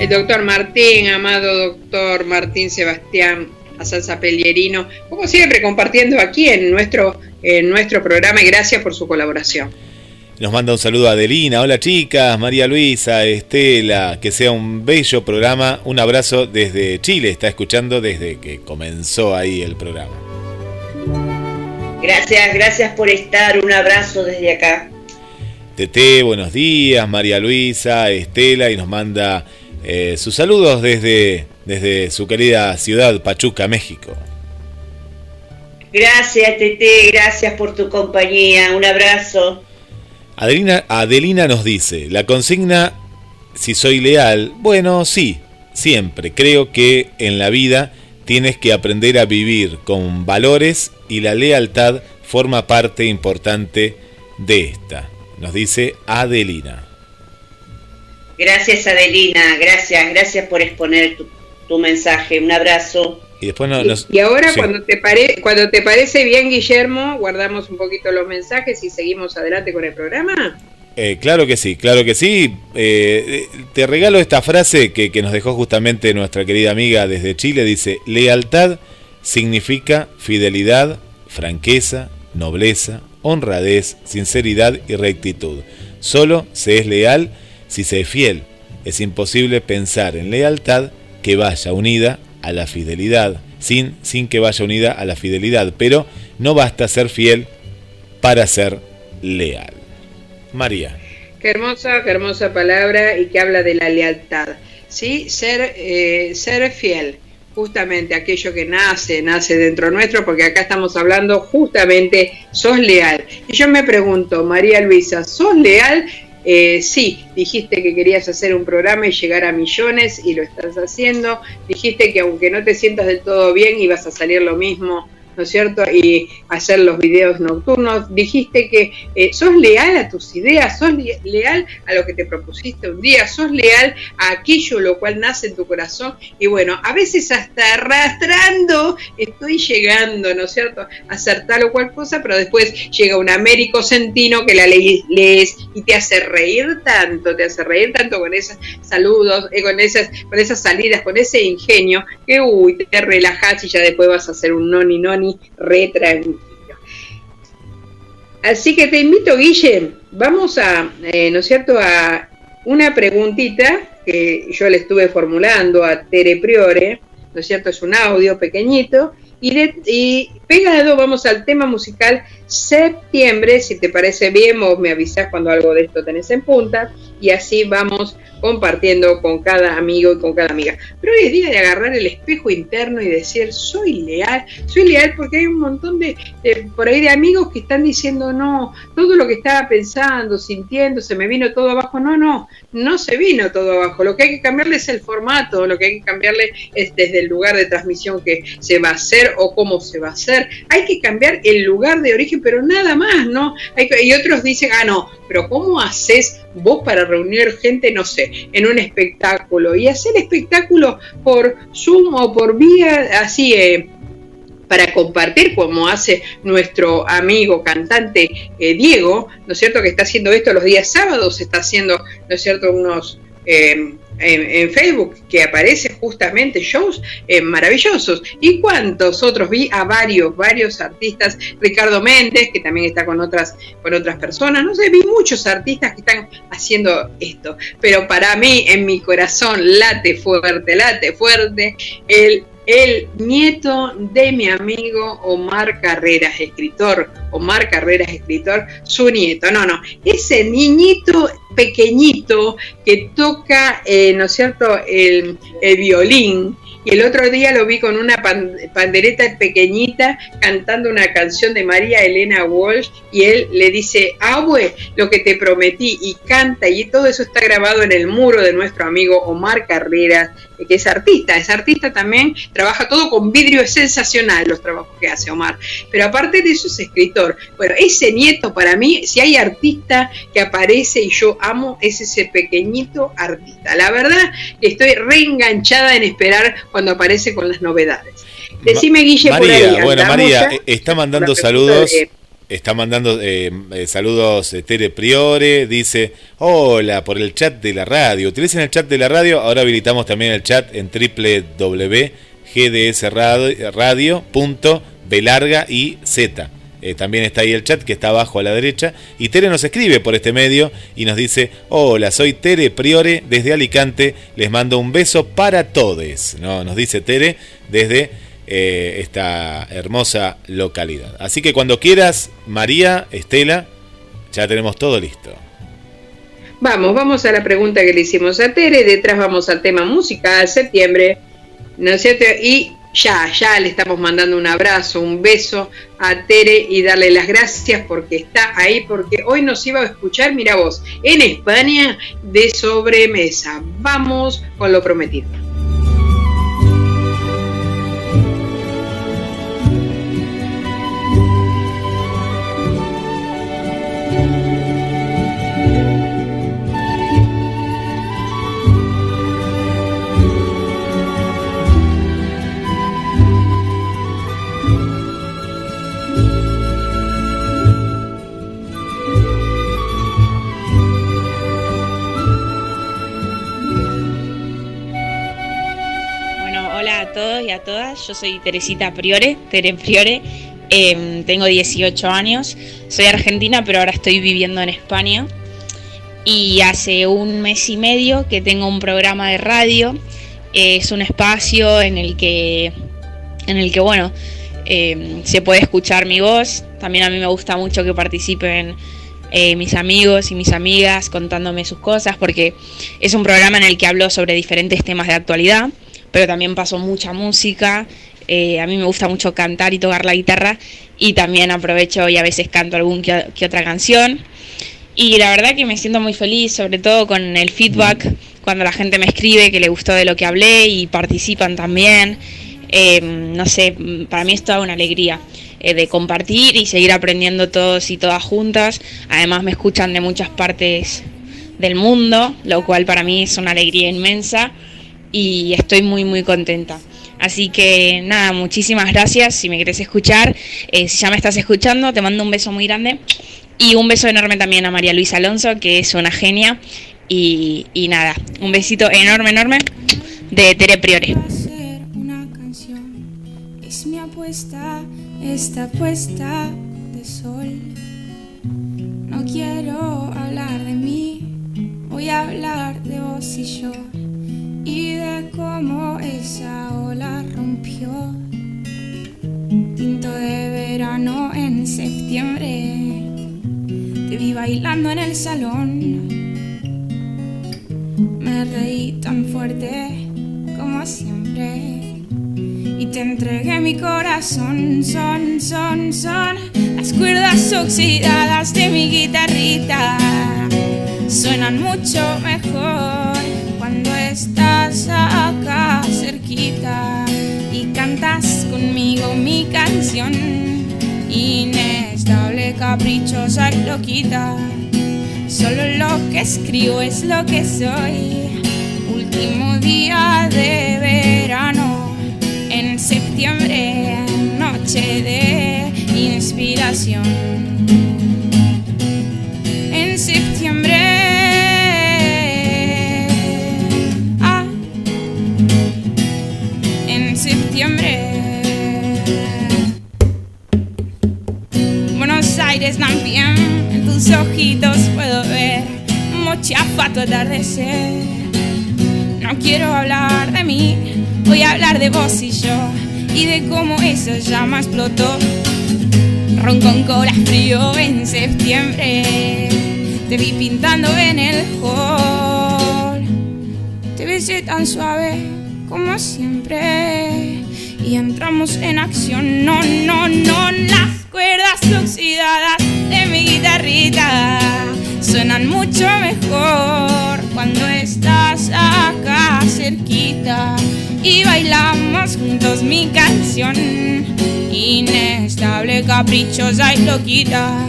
El doctor Martín, amado doctor Martín Sebastián, a Salsa Pelierino, como siempre compartiendo aquí en nuestro, en nuestro programa y gracias por su colaboración. Nos manda un saludo a Adelina, hola chicas, María Luisa, Estela, que sea un bello programa, un abrazo desde Chile, está escuchando desde que comenzó ahí el programa. Gracias, gracias por estar, un abrazo desde acá. Tete, buenos días, María Luisa, Estela, y nos manda eh, sus saludos desde desde su querida ciudad, Pachuca, México. Gracias, Tete, gracias por tu compañía. Un abrazo. Adelina, Adelina nos dice, la consigna, si soy leal, bueno, sí, siempre. Creo que en la vida tienes que aprender a vivir con valores y la lealtad forma parte importante de esta. Nos dice Adelina. Gracias Adelina, gracias, gracias por exponer tu tu mensaje. Un abrazo. Y después nos, y, ahora cuando te pare, cuando te parece bien Guillermo, guardamos un poquito los mensajes y seguimos adelante con el programa. Eh, claro que sí, claro que sí. Eh, te regalo esta frase que, que nos dejó justamente nuestra querida amiga desde Chile. Dice, lealtad significa fidelidad, franqueza, nobleza, honradez, sinceridad y rectitud. Solo se es leal si se es fiel. Es imposible pensar en lealtad que vaya unida a la fidelidad, sin, sin que vaya unida a la fidelidad, pero no basta ser fiel para ser leal. María. Qué hermosa, qué hermosa palabra y que habla de la lealtad. ¿sí? Ser, eh, ser fiel, justamente aquello que nace, nace dentro nuestro, porque acá estamos hablando justamente, sos leal. Y yo me pregunto, María Luisa, ¿sos leal eh, sí, dijiste que querías hacer un programa y llegar a millones y lo estás haciendo. Dijiste que aunque no te sientas del todo bien ibas a salir lo mismo ¿no es cierto? Y hacer los videos nocturnos. Dijiste que eh, sos leal a tus ideas, sos leal a lo que te propusiste un día, sos leal a aquello lo cual nace en tu corazón. Y bueno, a veces hasta arrastrando estoy llegando, ¿no es cierto?, a hacer tal o cual cosa, pero después llega un Américo Centino que la lees y te hace reír tanto, te hace reír tanto con esos saludos, eh, con, esas, con esas salidas, con ese ingenio, que uy, te relajas y ya después vas a hacer un noni noni Así que te invito, Guille, vamos a, eh, ¿no es cierto?, a una preguntita que yo le estuve formulando a Tere Priore, ¿no es cierto?, es un audio pequeñito, y, pegado vamos al tema musical septiembre, si te parece bien, vos me avisás cuando algo de esto tenés en punta, y así vamos compartiendo con cada amigo y con cada amiga. Pero hoy es día de agarrar el espejo interno y decir, soy leal, soy leal porque hay un montón de, por ahí de amigos que están diciendo, no, todo lo que estaba pensando, sintiendo, se me vino todo abajo. No, no, no se vino todo abajo. Lo que hay que cambiarle es el formato, lo que hay que cambiarle es desde el lugar de transmisión que se va a hacer o cómo se va a hacer. Hay que cambiar el lugar de origen, pero nada más, ¿no? Hay, y otros dicen, ah, no, pero ¿cómo haces vos para reunir gente, no sé, en un espectáculo? Y hacer espectáculo por Zoom o por vía así, eh, para compartir, como hace nuestro amigo cantante eh, Diego, ¿no es cierto? Que está haciendo esto los días sábados, está haciendo, ¿no es cierto?, unos... Eh, en, Facebook que aparece justamente shows eh, maravillosos. ¿Y cuántos otros? Vi a varios, varios artistas, Ricardo Méndez, que también está con otras, con otras personas, no sé, vi muchos artistas que están haciendo esto. Pero para mí, en mi corazón, late fuerte, late fuerte, el, el nieto de mi amigo Omar Carreras, escritor Omar Carreras, escritor, su nieto. No, no, ese niñito pequeñito que toca, eh, ¿no es cierto?, el, el violín y el otro día lo vi con una pandereta pequeñita cantando una canción de María Elena Walsh y él le dice, abue, lo que te prometí y canta y todo eso está grabado en el muro de nuestro amigo Omar Carreras, que es artista, es artista también, trabaja todo con vidrio, es sensacional los trabajos que hace Omar, pero aparte de eso es escritor. Bueno, ese nieto para mí, si hay artista que aparece y yo amo, es ese pequeñito artista. La verdad estoy reenganchada en esperar cuando aparece con las novedades. Decime, Guille, María, por ahí. Bueno, María, eh, está mandando saludos. Está mandando eh, eh, saludos Tere Priore, dice, hola, por el chat de la radio. Utilicen el chat de la radio, ahora habilitamos también el chat en www.gdsradio.belarga y z. también está ahí el chat que está abajo a la derecha. Y Tere nos escribe por este medio y nos dice, hola, soy Tere Priore desde Alicante, les mando un beso para todos. ¿no? Nos dice Tere desde eh, esta hermosa localidad. Así que cuando quieras, María, Estela, ya tenemos todo listo. Vamos, vamos a la pregunta que le hicimos a Tere, detrás vamos al tema musical, septiembre, ¿no es cierto? Y ya, ya le estamos mandando un abrazo, un beso a Tere y darle las gracias porque está ahí, porque hoy nos iba a escuchar, mira vos, en España de sobremesa. Vamos con lo prometido. Todos y a todas. Yo soy Teresita Priore, Tere Priore. Em, tengo 18 años. Soy argentina, pero ahora estoy viviendo en España. Y hace un mes y medio que tengo un programa de radio. es un espacio en el que, en el que bueno, em, se puede escuchar mi voz. También a mí me gusta mucho que participen eh, mis amigos y mis amigas contándome sus cosas, porque es un programa en el que hablo sobre diferentes temas de actualidad pero también paso mucha música. Eh, a mí me gusta mucho cantar y tocar la guitarra y también aprovecho y a veces canto algún que, otra canción. Y la verdad que me siento muy feliz, sobre todo con el feedback, cuando la gente me escribe que le gustó de lo que hablé y participan también. Eh, no sé, para mí es toda una alegría eh, de compartir y seguir aprendiendo todos y todas juntas. Además me escuchan de muchas partes del mundo, lo cual para mí es una alegría inmensa y estoy muy muy contenta. Así que nada, muchísimas gracias. Si me quieres escuchar, eh, si ya me estás escuchando, te mando un beso muy grande. Y un beso enorme también a María Luisa Alonso, que es una genia. Y, nada, un besito enorme, enorme de Tere Priore. Es mi apuesta, esta apuesta de sol. No quiero hablar de mí, voy a hablar de vos y yo y de cómo esa ola rompió. Tinto de verano en septiembre, te vi bailando en el salón. Me reí tan fuerte como siempre y te entregué mi corazón. Son, son, son las cuerdas oxidadas de mi guitarrita. Suenan mucho mejor cuando estás acá cerquita y cantas conmigo mi canción inestable, caprichosa y loquita. Solo lo que escribo es lo que soy. Último día de verano en septiembre, noche de inspiración. Buenos Aires también, en tus ojitos puedo ver mochafa atardecer. No quiero hablar de mí, voy a hablar de vos y yo y de cómo esa llama explotó. ron con cola frío en septiembre. Te vi pintando en el hall. Te besé tan suave como siempre. Y entramos en acción. No, no, no. Las cuerdas oxidadas de mi guitarrita suenan mucho mejor cuando estás acá cerquita y bailamos juntos mi canción inestable, caprichosa y loquita.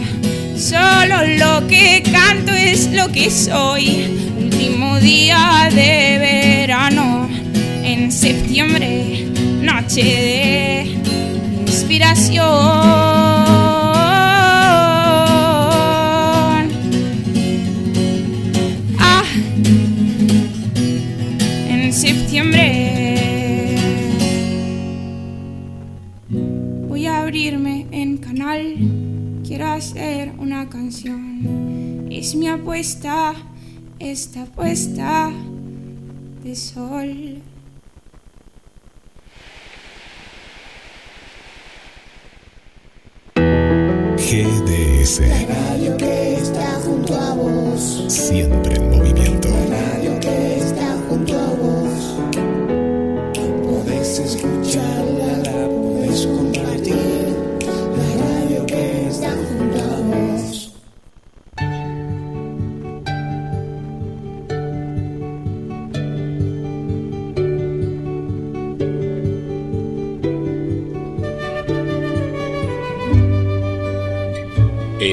Solo lo que canto es lo que soy. Último día de verano en septiembre, noche de inspiración. Ah, en septiembre voy a abrirme en canal. Quiero hacer una canción. Es mi apuesta, esta apuesta de sol. GDS. Radio que está junto a vos. Siempre en movimiento. Radio que está junto a vos. Podés escucharla,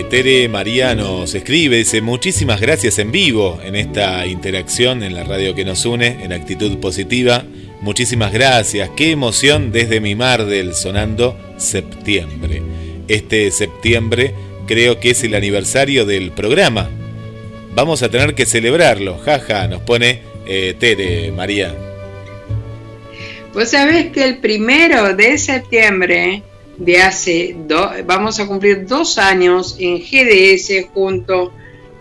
Tere María nos escribe, dice muchísimas gracias en vivo en esta interacción en la radio que nos une, en actitud positiva. Muchísimas gracias, qué emoción desde mi mar del sonando septiembre. Este septiembre creo que es el aniversario del programa. Vamos a tener que celebrarlo, jaja, nos pone eh, Tere María. Vos sabés que el primero de septiembre de hace dos, vamos a cumplir dos años en GDS junto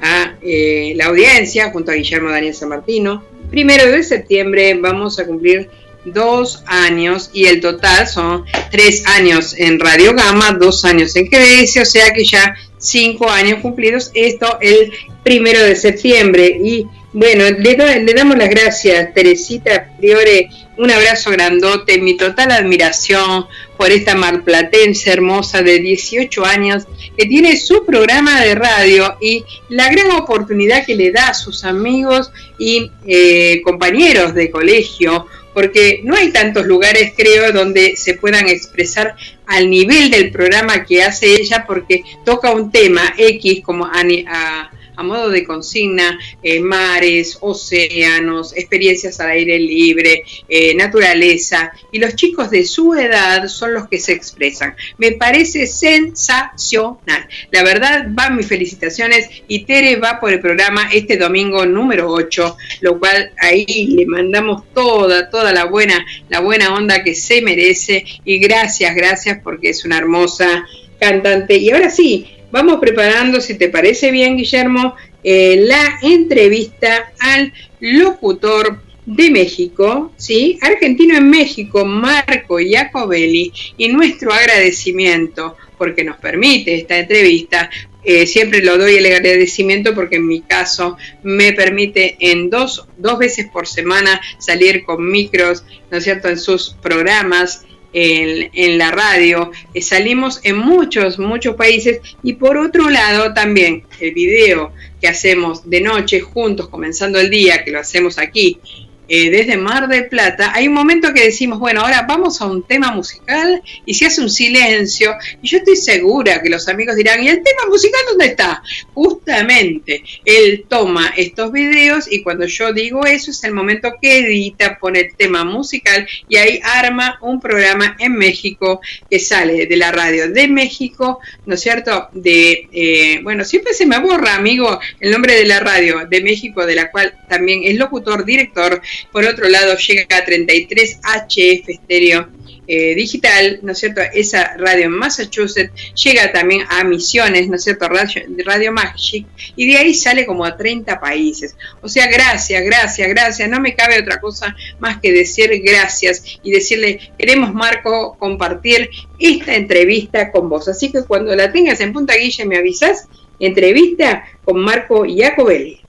a eh, la audiencia, junto a Guillermo Daniel San Martino. Primero de septiembre vamos a cumplir dos años y el total son tres años en Radio Gama, dos años en GDS, o sea que ya cinco años cumplidos. Esto el primero de septiembre y bueno, le, le damos las gracias, Teresita Priore, un abrazo grandote, mi total admiración por esta marplatense hermosa de 18 años que tiene su programa de radio y la gran oportunidad que le da a sus amigos y eh, compañeros de colegio, porque no hay tantos lugares, creo, donde se puedan expresar al nivel del programa que hace ella, porque toca un tema X como a, a- a modo de consigna, eh, mares, océanos, experiencias al aire libre, eh, naturaleza, y los chicos de su edad son los que se expresan. Me parece sensacional. La verdad, van mis felicitaciones y Tere va por el programa este domingo número 8, lo cual ahí le mandamos toda, toda la buena, la buena onda que se merece y gracias, gracias porque es una hermosa cantante. Y ahora sí, vamos preparando, si te parece bien, Guillermo, eh, la entrevista al locutor de México, ¿sí? Argentino en México, Marco Iacobelli, y nuestro agradecimiento porque nos permite esta entrevista. Eh, siempre lo doy el agradecimiento porque en mi caso me permite en dos, dos veces por semana salir con micros, ¿no es cierto?, en sus programas en, la radio. Eh, salimos en muchos, muchos países y por otro lado también el video que hacemos de noche juntos, comenzando el día, que lo hacemos aquí eh, desde Mar del Plata, hay un momento que decimos, bueno, ahora vamos a un tema musical y se hace un silencio y yo estoy segura que los amigos dirán, ¿y el tema musical dónde está? Justamente, él toma estos videos y cuando yo digo eso es el momento que edita, pone el tema musical y ahí arma un programa en México que sale de la radio de México, ¿no es cierto? De, eh, bueno, siempre se me borra, amigo, el nombre de la radio de México, de la cual también es locutor, director Por otro lado, llega a 33 HF estéreo eh, digital, ¿no es cierto? Esa radio en Massachusetts llega también a Misiones, ¿no es cierto? Radio, Magic, y de ahí sale como a 30 países. O sea, gracias, gracias, gracias. No me cabe otra cosa más que decir gracias y decirle, queremos Marco compartir esta entrevista con vos. Así que cuando la tengas en Punta Guilla me avisas, entrevista con Marco Iacobelli.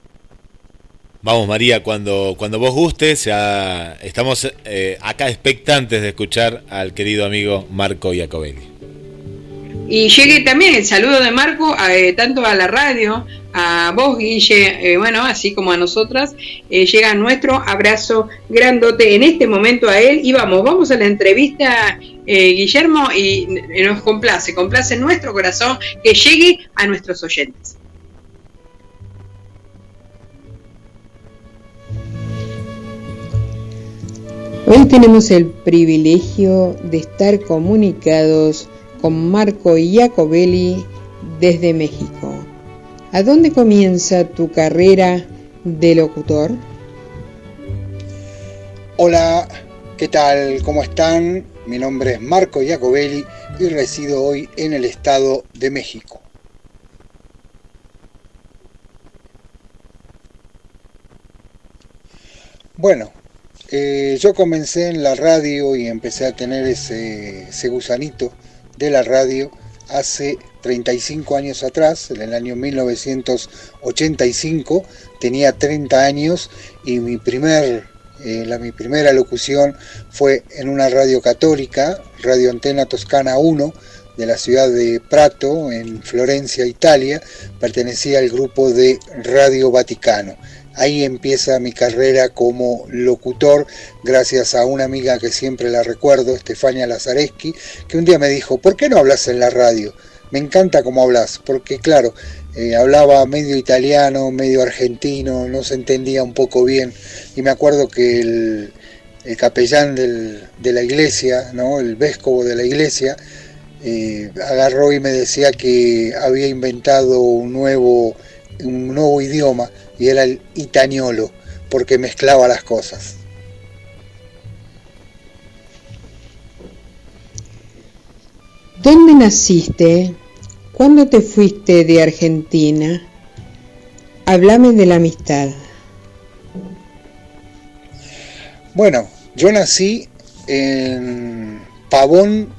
Vamos María, cuando, cuando vos gustes, estamos eh, acá expectantes de escuchar al querido amigo Marco Iacobelli. Y llegue también el saludo de Marco eh, tanto a la radio, a vos Guille, eh, bueno, así como a nosotras, llega nuestro abrazo grandote en este momento a él y vamos, vamos a la entrevista Guillermo y nos complace, complace nuestro corazón que llegue a nuestros oyentes. Hoy tenemos el privilegio de estar comunicados con Marco Iacobelli desde México. ¿A dónde comienza tu carrera de locutor? Hola, ¿qué tal? ¿Cómo están? Mi nombre es Marco Iacobelli y resido hoy en el Estado de México. Bueno, eh, yo comencé en la radio y empecé a tener ese, gusanito de la radio hace 35 años atrás, en el año 1985, tenía 30 años y mi, eh, la, mi primera locución fue en una radio católica, Radio Antena Toscana 1, de la ciudad de Prato, en Florencia, Italia, pertenecía al grupo de Radio Vaticano. Ahí empieza mi carrera como locutor, gracias a una amiga que siempre la recuerdo, Estefania Lazareski, que un día me dijo, ¿por qué no hablas en la radio? Me encanta cómo hablas, porque claro, eh, hablaba medio italiano, medio argentino, no se entendía un poco bien. Y me acuerdo que el, capellán de la iglesia, ¿no? el vescovo de la iglesia, eh, agarró y me decía que había inventado un nuevo, un nuevo idioma y era el itañolo, porque mezclaba las cosas. ¿Dónde naciste? ¿Cuándo te fuiste de Argentina? Háblame de la amistad. Bueno, yo nací en Pavón,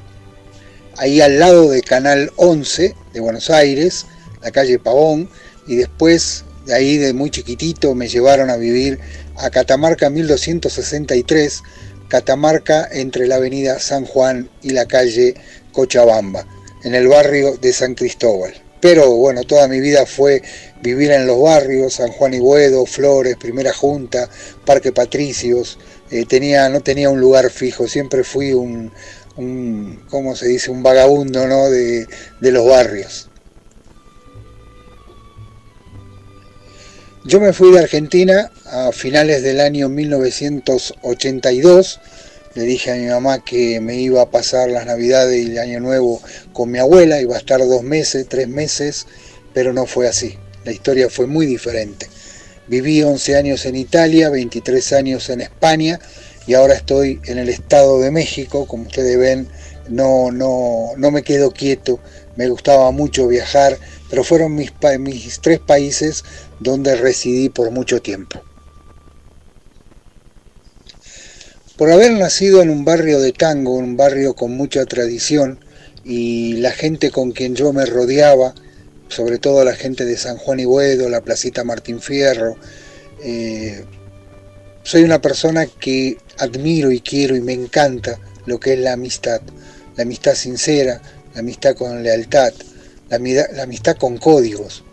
ahí al lado de Canal 11 de Buenos Aires, la calle Pavón, y después de ahí de muy chiquitito me llevaron a vivir a Catamarca 1263, Catamarca entre la avenida San Juan y la calle Cochabamba, en el barrio de San Cristóbal. Pero bueno, toda mi vida fue vivir en los barrios, San Juan y Buedo, Flores, Primera Junta, Parque Patricios. Eh, tenía, no tenía un lugar fijo, siempre fui un, un ¿cómo se dice?, un vagabundo ¿no? de, de los barrios. Yo me fui de Argentina a finales del año 1982. Le dije a mi mamá que me iba a pasar las navidades y el año nuevo con mi abuela, iba a estar dos meses, tres meses, pero no fue así. La historia fue muy diferente. Viví 11 años en Italia, 23 años en España y ahora estoy en el Estado de México. Como ustedes ven, no, no, no me quedo quieto. Me gustaba mucho viajar, pero fueron mis, mis tres países donde residí por mucho tiempo. Por haber nacido en un barrio de tango, un barrio con mucha tradición, y la gente con quien yo me rodeaba, sobre todo la gente de San Juan y Buedo, la Placita Martín Fierro, eh, soy una persona que admiro y quiero y me encanta lo que es la amistad, la amistad sincera, la amistad con lealtad, la amistad con códigos,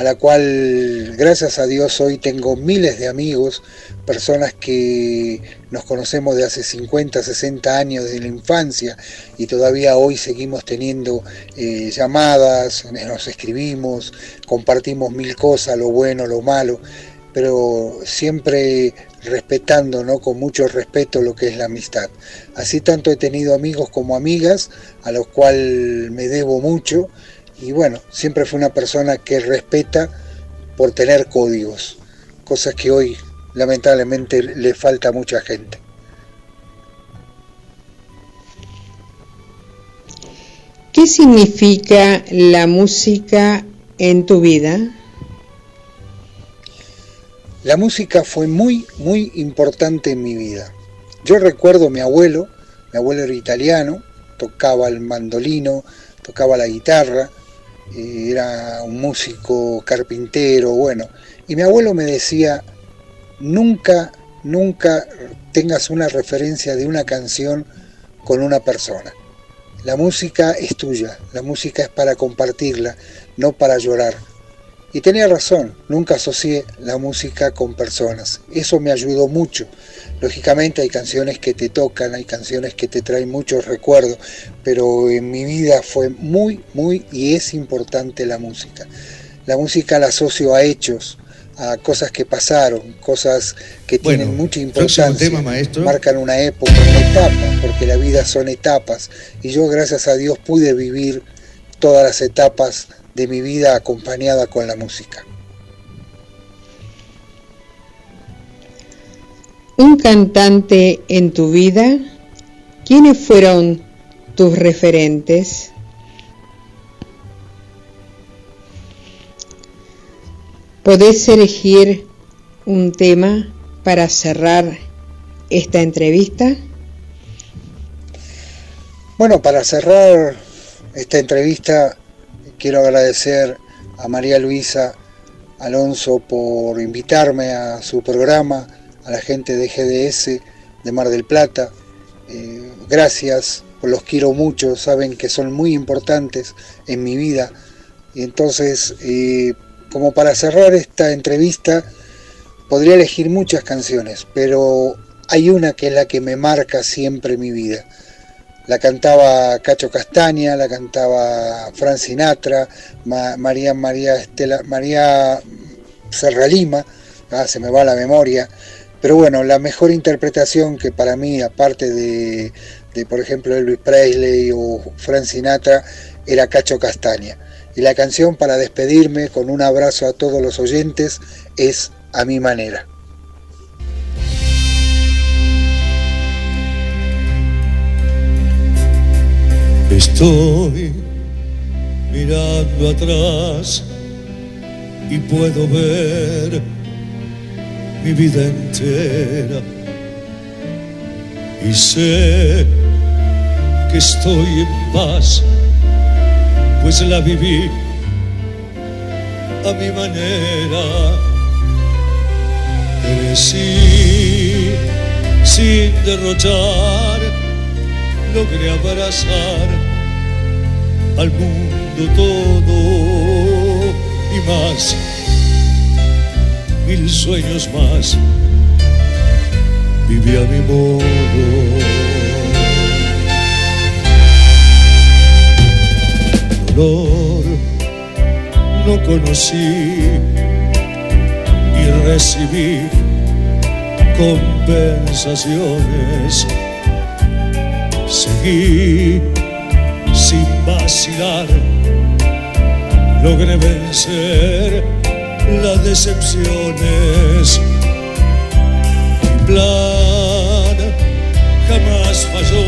a la cual gracias a Dios hoy tengo miles de amigos, personas que nos conocemos de hace 50, 60 años de la infancia y todavía hoy seguimos teniendo eh, llamadas, nos escribimos, compartimos mil cosas, lo bueno, lo malo, pero siempre respetando, ¿no? con mucho respeto lo que es la amistad. Así tanto he tenido amigos como amigas, a los cuales me debo mucho, y bueno, siempre fue una persona que respeta por tener códigos, cosas que hoy lamentablemente le falta a mucha gente. ¿Qué significa la música en tu vida? La música fue muy, muy importante en mi vida. Yo recuerdo a mi abuelo, mi abuelo era italiano, tocaba el mandolino, tocaba la guitarra, era un músico carpintero, bueno. Y mi abuelo me decía, nunca, nunca tengas una referencia de una canción con una persona. La música es tuya, la música es para compartirla, no para llorar. Y tenía razón, nunca asocié la música con personas. Eso me ayudó mucho. Lógicamente hay canciones que te tocan, hay canciones que te traen muchos recuerdos, pero en mi vida fue muy, muy y es importante la música. La música la asocio a hechos, a cosas que pasaron, cosas que tienen mucha importancia, tema, maestro. marcan una época, una etapa, porque la vida son etapas. Y yo gracias a Dios pude vivir todas las etapas de mi vida acompañada con la música. Un cantante en tu vida, ¿quiénes fueron tus referentes? ¿Podés elegir un tema para cerrar esta entrevista? Bueno, para cerrar esta entrevista quiero agradecer a María Luisa Alonso por invitarme a su programa, la gente de GDS de Mar del Plata. Eh, gracias, los quiero mucho, saben que son muy importantes en mi vida. Y entonces, eh, como para cerrar esta entrevista, podría elegir muchas canciones, pero hay una que es la que me marca siempre mi vida. La cantaba Cacho Castaña, la cantaba Fran Sinatra, Ma- María María Estela, María Serralima, ah, se me va la memoria. Pero bueno, la mejor interpretación que para mí, aparte de, de, por ejemplo Elvis Presley o Fran Sinatra, era Cacho Castaña. Y la canción para despedirme con un abrazo a todos los oyentes es A mi manera. Estoy mirando atrás y puedo ver mi vida entera. Y sé que estoy en paz, pues la viví a mi manera. Crecí sin derrochar logré abrazar al mundo todo y más, mil sueños más, viví a mi modo. Dolor no conocí y recibí compensaciones seguí sin vacilar, logré vencer las decepciones. Mi plan jamás falló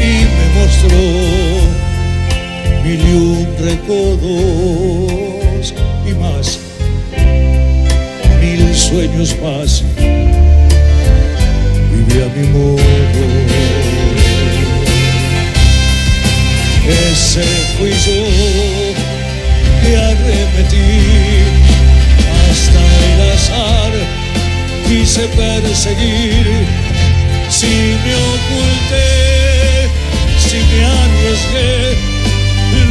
y me mostró mil y un recodos y más, mil sueños más. Viví a mi modo. Ese fui yo que arremetí azar, quise perseguir, si me oculté, si me arriesgué,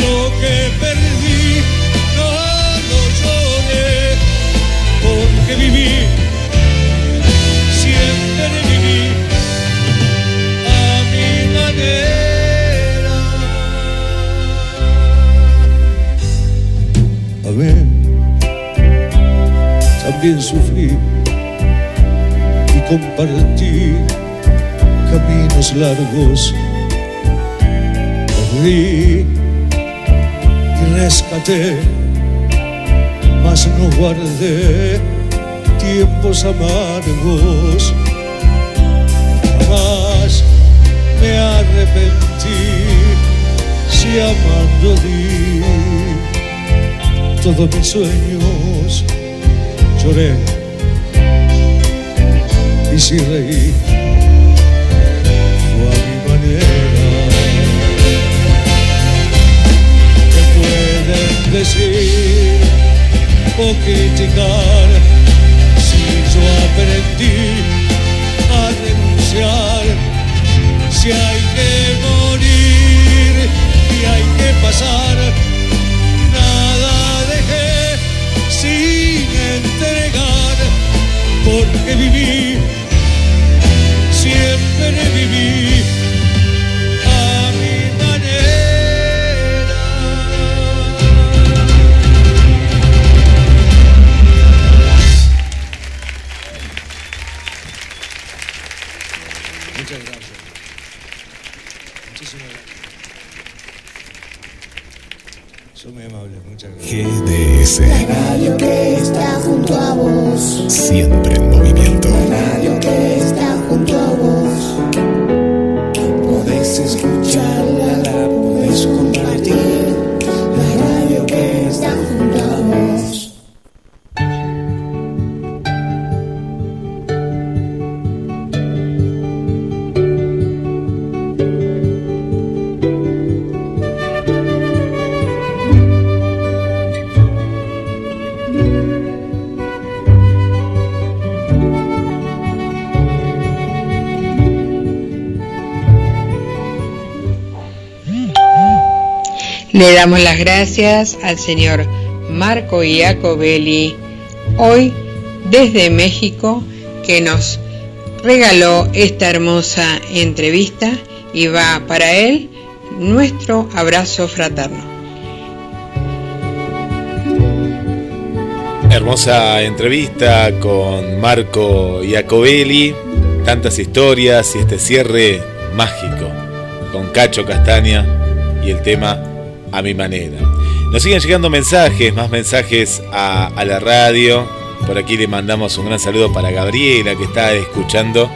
lo que perdí no lo lloré, porque viví, también sufrí y compartí caminos largos. Perdí y rescaté, mas no guardé tiempos amargos. Jamás me arrepentí si amando di todos mis sueños. Lloré y si reí fue a mi manera. ¿Qué pueden decir o criticar si yo aprendí a renunciar? Si hay que morir y hay que pasar, porque viví, siempre viví Le damos las gracias al señor Marco Iacobelli, hoy desde México, que nos regaló esta hermosa entrevista y va para él nuestro abrazo fraterno. Hermosa entrevista con Marco Iacobelli, tantas historias y este cierre mágico con Cacho Castaña y el tema A mi manera. Nos siguen llegando mensajes, más mensajes a, la radio. Por aquí le mandamos un gran saludo para Gabriela que está escuchando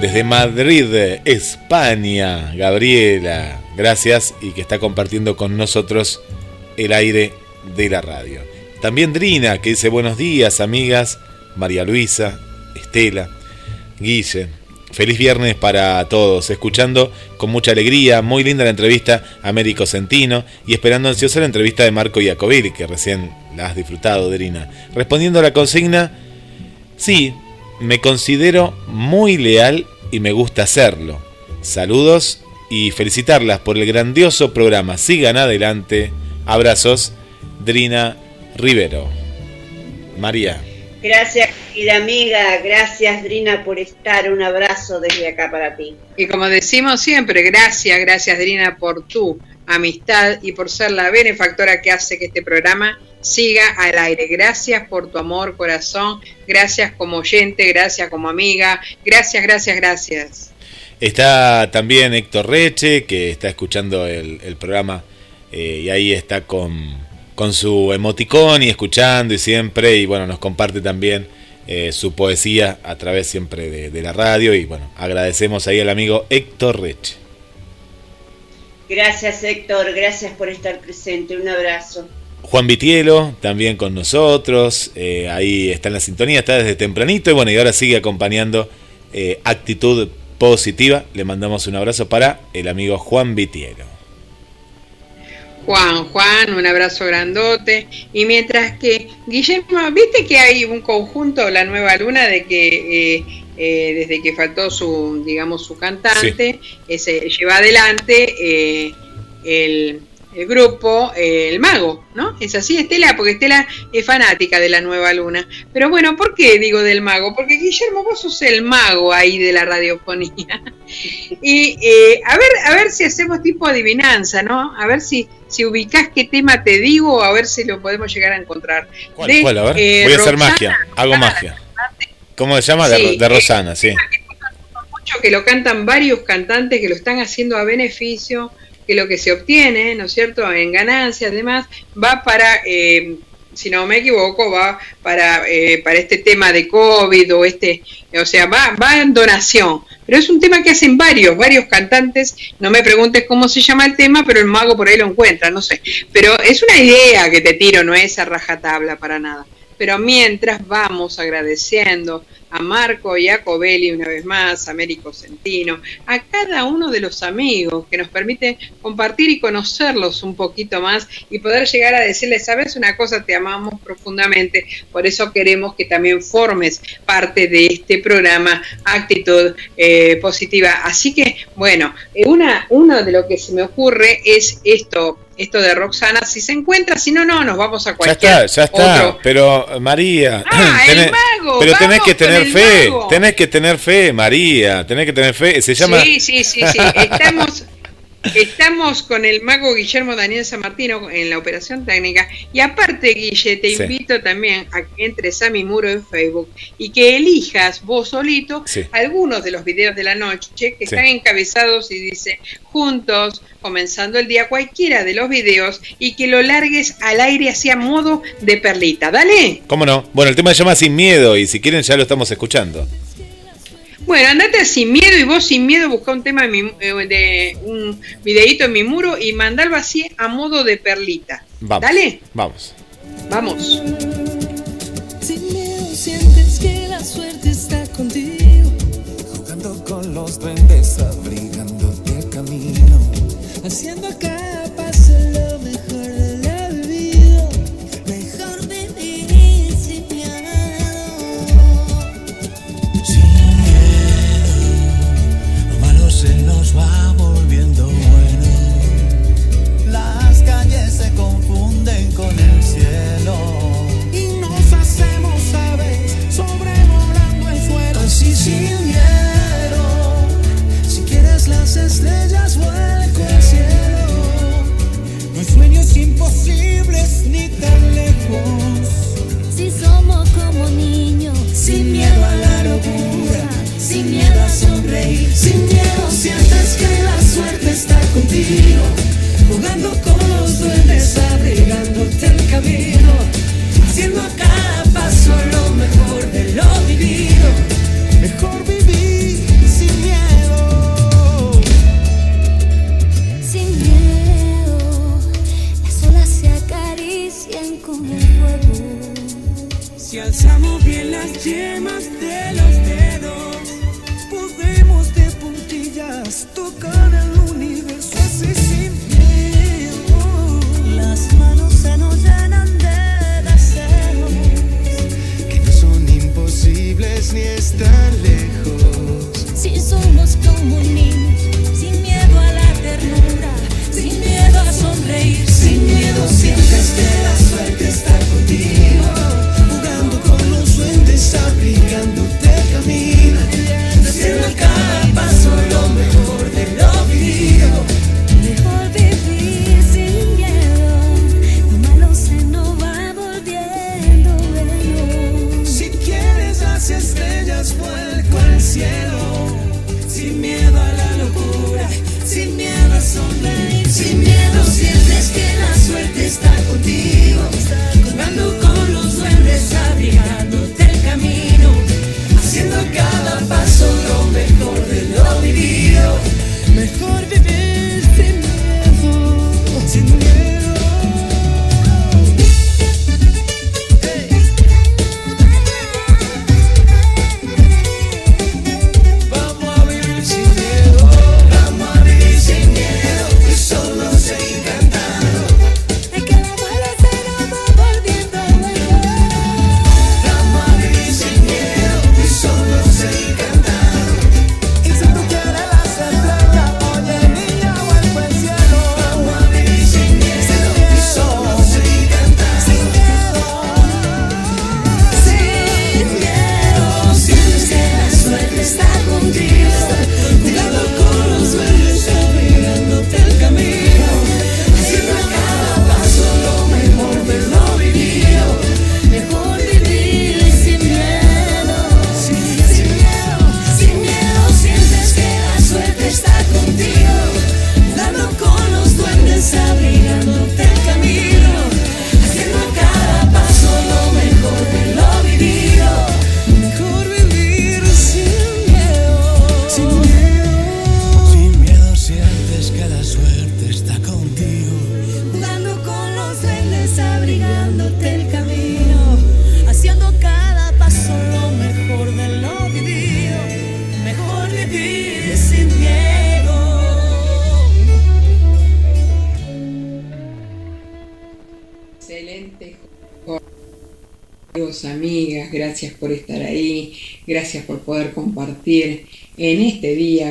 desde Madrid, España. Gabriela, gracias y que está compartiendo con nosotros el aire de la radio. También Drina, que dice buenos días, amigas. María Luisa, Estela, Guille. Feliz viernes para todos, escuchando con mucha alegría, muy linda la entrevista a Américo Centino y esperando ansiosa la entrevista de Marco Iacobelli, que recién la has disfrutado, Drina. Respondiendo a la consigna, sí, me considero muy leal y me gusta hacerlo. Saludos y felicitarlas por el grandioso programa. Sigan adelante. Abrazos, Drina Rivero. María. Gracias, querida amiga. Gracias, Drina, por estar. Un abrazo desde acá para ti. Y como decimos siempre, gracias, gracias Drina por tu amistad y por ser la benefactora que hace que este programa siga al aire. Gracias por tu amor, corazón. Gracias como oyente, gracias como amiga. Gracias, gracias, gracias. Está también Héctor Reche, que está escuchando el, el programa eh, y ahí está con, con su emoticón y escuchando y siempre, y bueno, nos comparte también eh, su poesía a través siempre de, de la radio y bueno, agradecemos ahí al amigo Héctor Reche. Gracias, Héctor. Gracias por estar presente. Un abrazo. Juan Vitielo también con nosotros, eh, ahí está en la sintonía, está desde tempranito y bueno, y ahora sigue acompañando eh, actitud positiva. Le mandamos un abrazo para el amigo Juan Vitielo. Juan, Juan, un abrazo grandote. Y mientras que, Guillermo, viste que hay un conjunto, la nueva luna, de que eh, eh, desde que faltó su, digamos, su cantante, eh, se lleva adelante eh, el, el grupo eh, El Mago, ¿no? Es así, Estela, porque Estela es fanática de la nueva luna. Pero bueno, ¿por qué digo del mago? Porque Guillermo, vos sos el mago ahí de la radiofonía. Y eh, a ver, a ver si hacemos tipo adivinanza, ¿no? A ver si, si ubicás qué tema te digo, a ver si lo podemos llegar a encontrar. ¿Cuál? De, cuál? A ver, eh, voy a hacer magia, hago magia. ¿Cómo se llama? De, Sí, de Rosana, sí. mucho que lo cantan varios cantantes que lo están haciendo a beneficio, que lo que se obtiene, ¿no es cierto?, en ganancias, además, va para eh, si no me equivoco, va para, eh, para este tema de COVID o este, o sea, va, va en donación. Pero es un tema que hacen varios, varios cantantes. No me preguntes cómo se llama el tema, pero el mago por ahí lo encuentra, no sé. Pero es una idea que te tiro, no es a rajatabla para nada. Pero mientras vamos agradeciendo a Marco y a Covelli una vez más, a Américo Centino, a cada uno de los amigos que nos permiten compartir y conocerlos un poquito más y poder llegar a decirles, sabes una cosa, te amamos profundamente, por eso queremos que también formes parte de este programa Actitud eh, Positiva. Así que, bueno, eh, una, uno de lo que se me ocurre es esto, esto de Roxana, si se encuentra, si no, no, nos vamos a Ya cualquier está, ya está. otro. Pero María, Ah, el mago, pero tenés que tener fe, mago. tenés que tener fe, María, tenés que tener fe. Se llama. Sí, sí, sí, sí. Estamos, estamos con el mago Guillermo Daniel San Martino en la operación técnica. Y aparte, Guille, te Sí. invito también a que entres a mi muro en Facebook y que elijas vos solito Sí. algunos de los videos de la noche que están encabezados y dice juntos, comenzando el día, cualquiera de los videos y que lo largues al aire hacia modo de perlita. Dale. ¿Cómo no? Bueno, el tema se llama Sin Miedo y si quieren ya lo estamos escuchando. Bueno, andate sin miedo y vos sin miedo busca un tema de, mi- eh, de un videíto en mi muro y mandalo así a modo de perlita. Vamos. Dale, Vamos. vamos. Sin miedo sientes que la suerte está contigo. Jugando con los duendes, abrigándote el camino. Haciendo cada tan lejos. Si somos como niños, Sin miedo a la locura, sin miedo a sonreír, sin miedo sientes que la suerte está contigo, jugando con los duendes, abrigándote el camino, haciendo a cada paso lo mejor de lo vivido, mejor vivir Si alzamos bien las yemas de los dedos, podemos de puntillas tocar el universo así sin miedo. Las manos se nos llenan de deseos que no son imposibles ni están lejos. Si somos como niños, sin miedo a la ternura, sin miedo a sonreír, Sin miedo sientes que la suerte está contigo, duendes, abrigándote el camino, haciendo a cada paso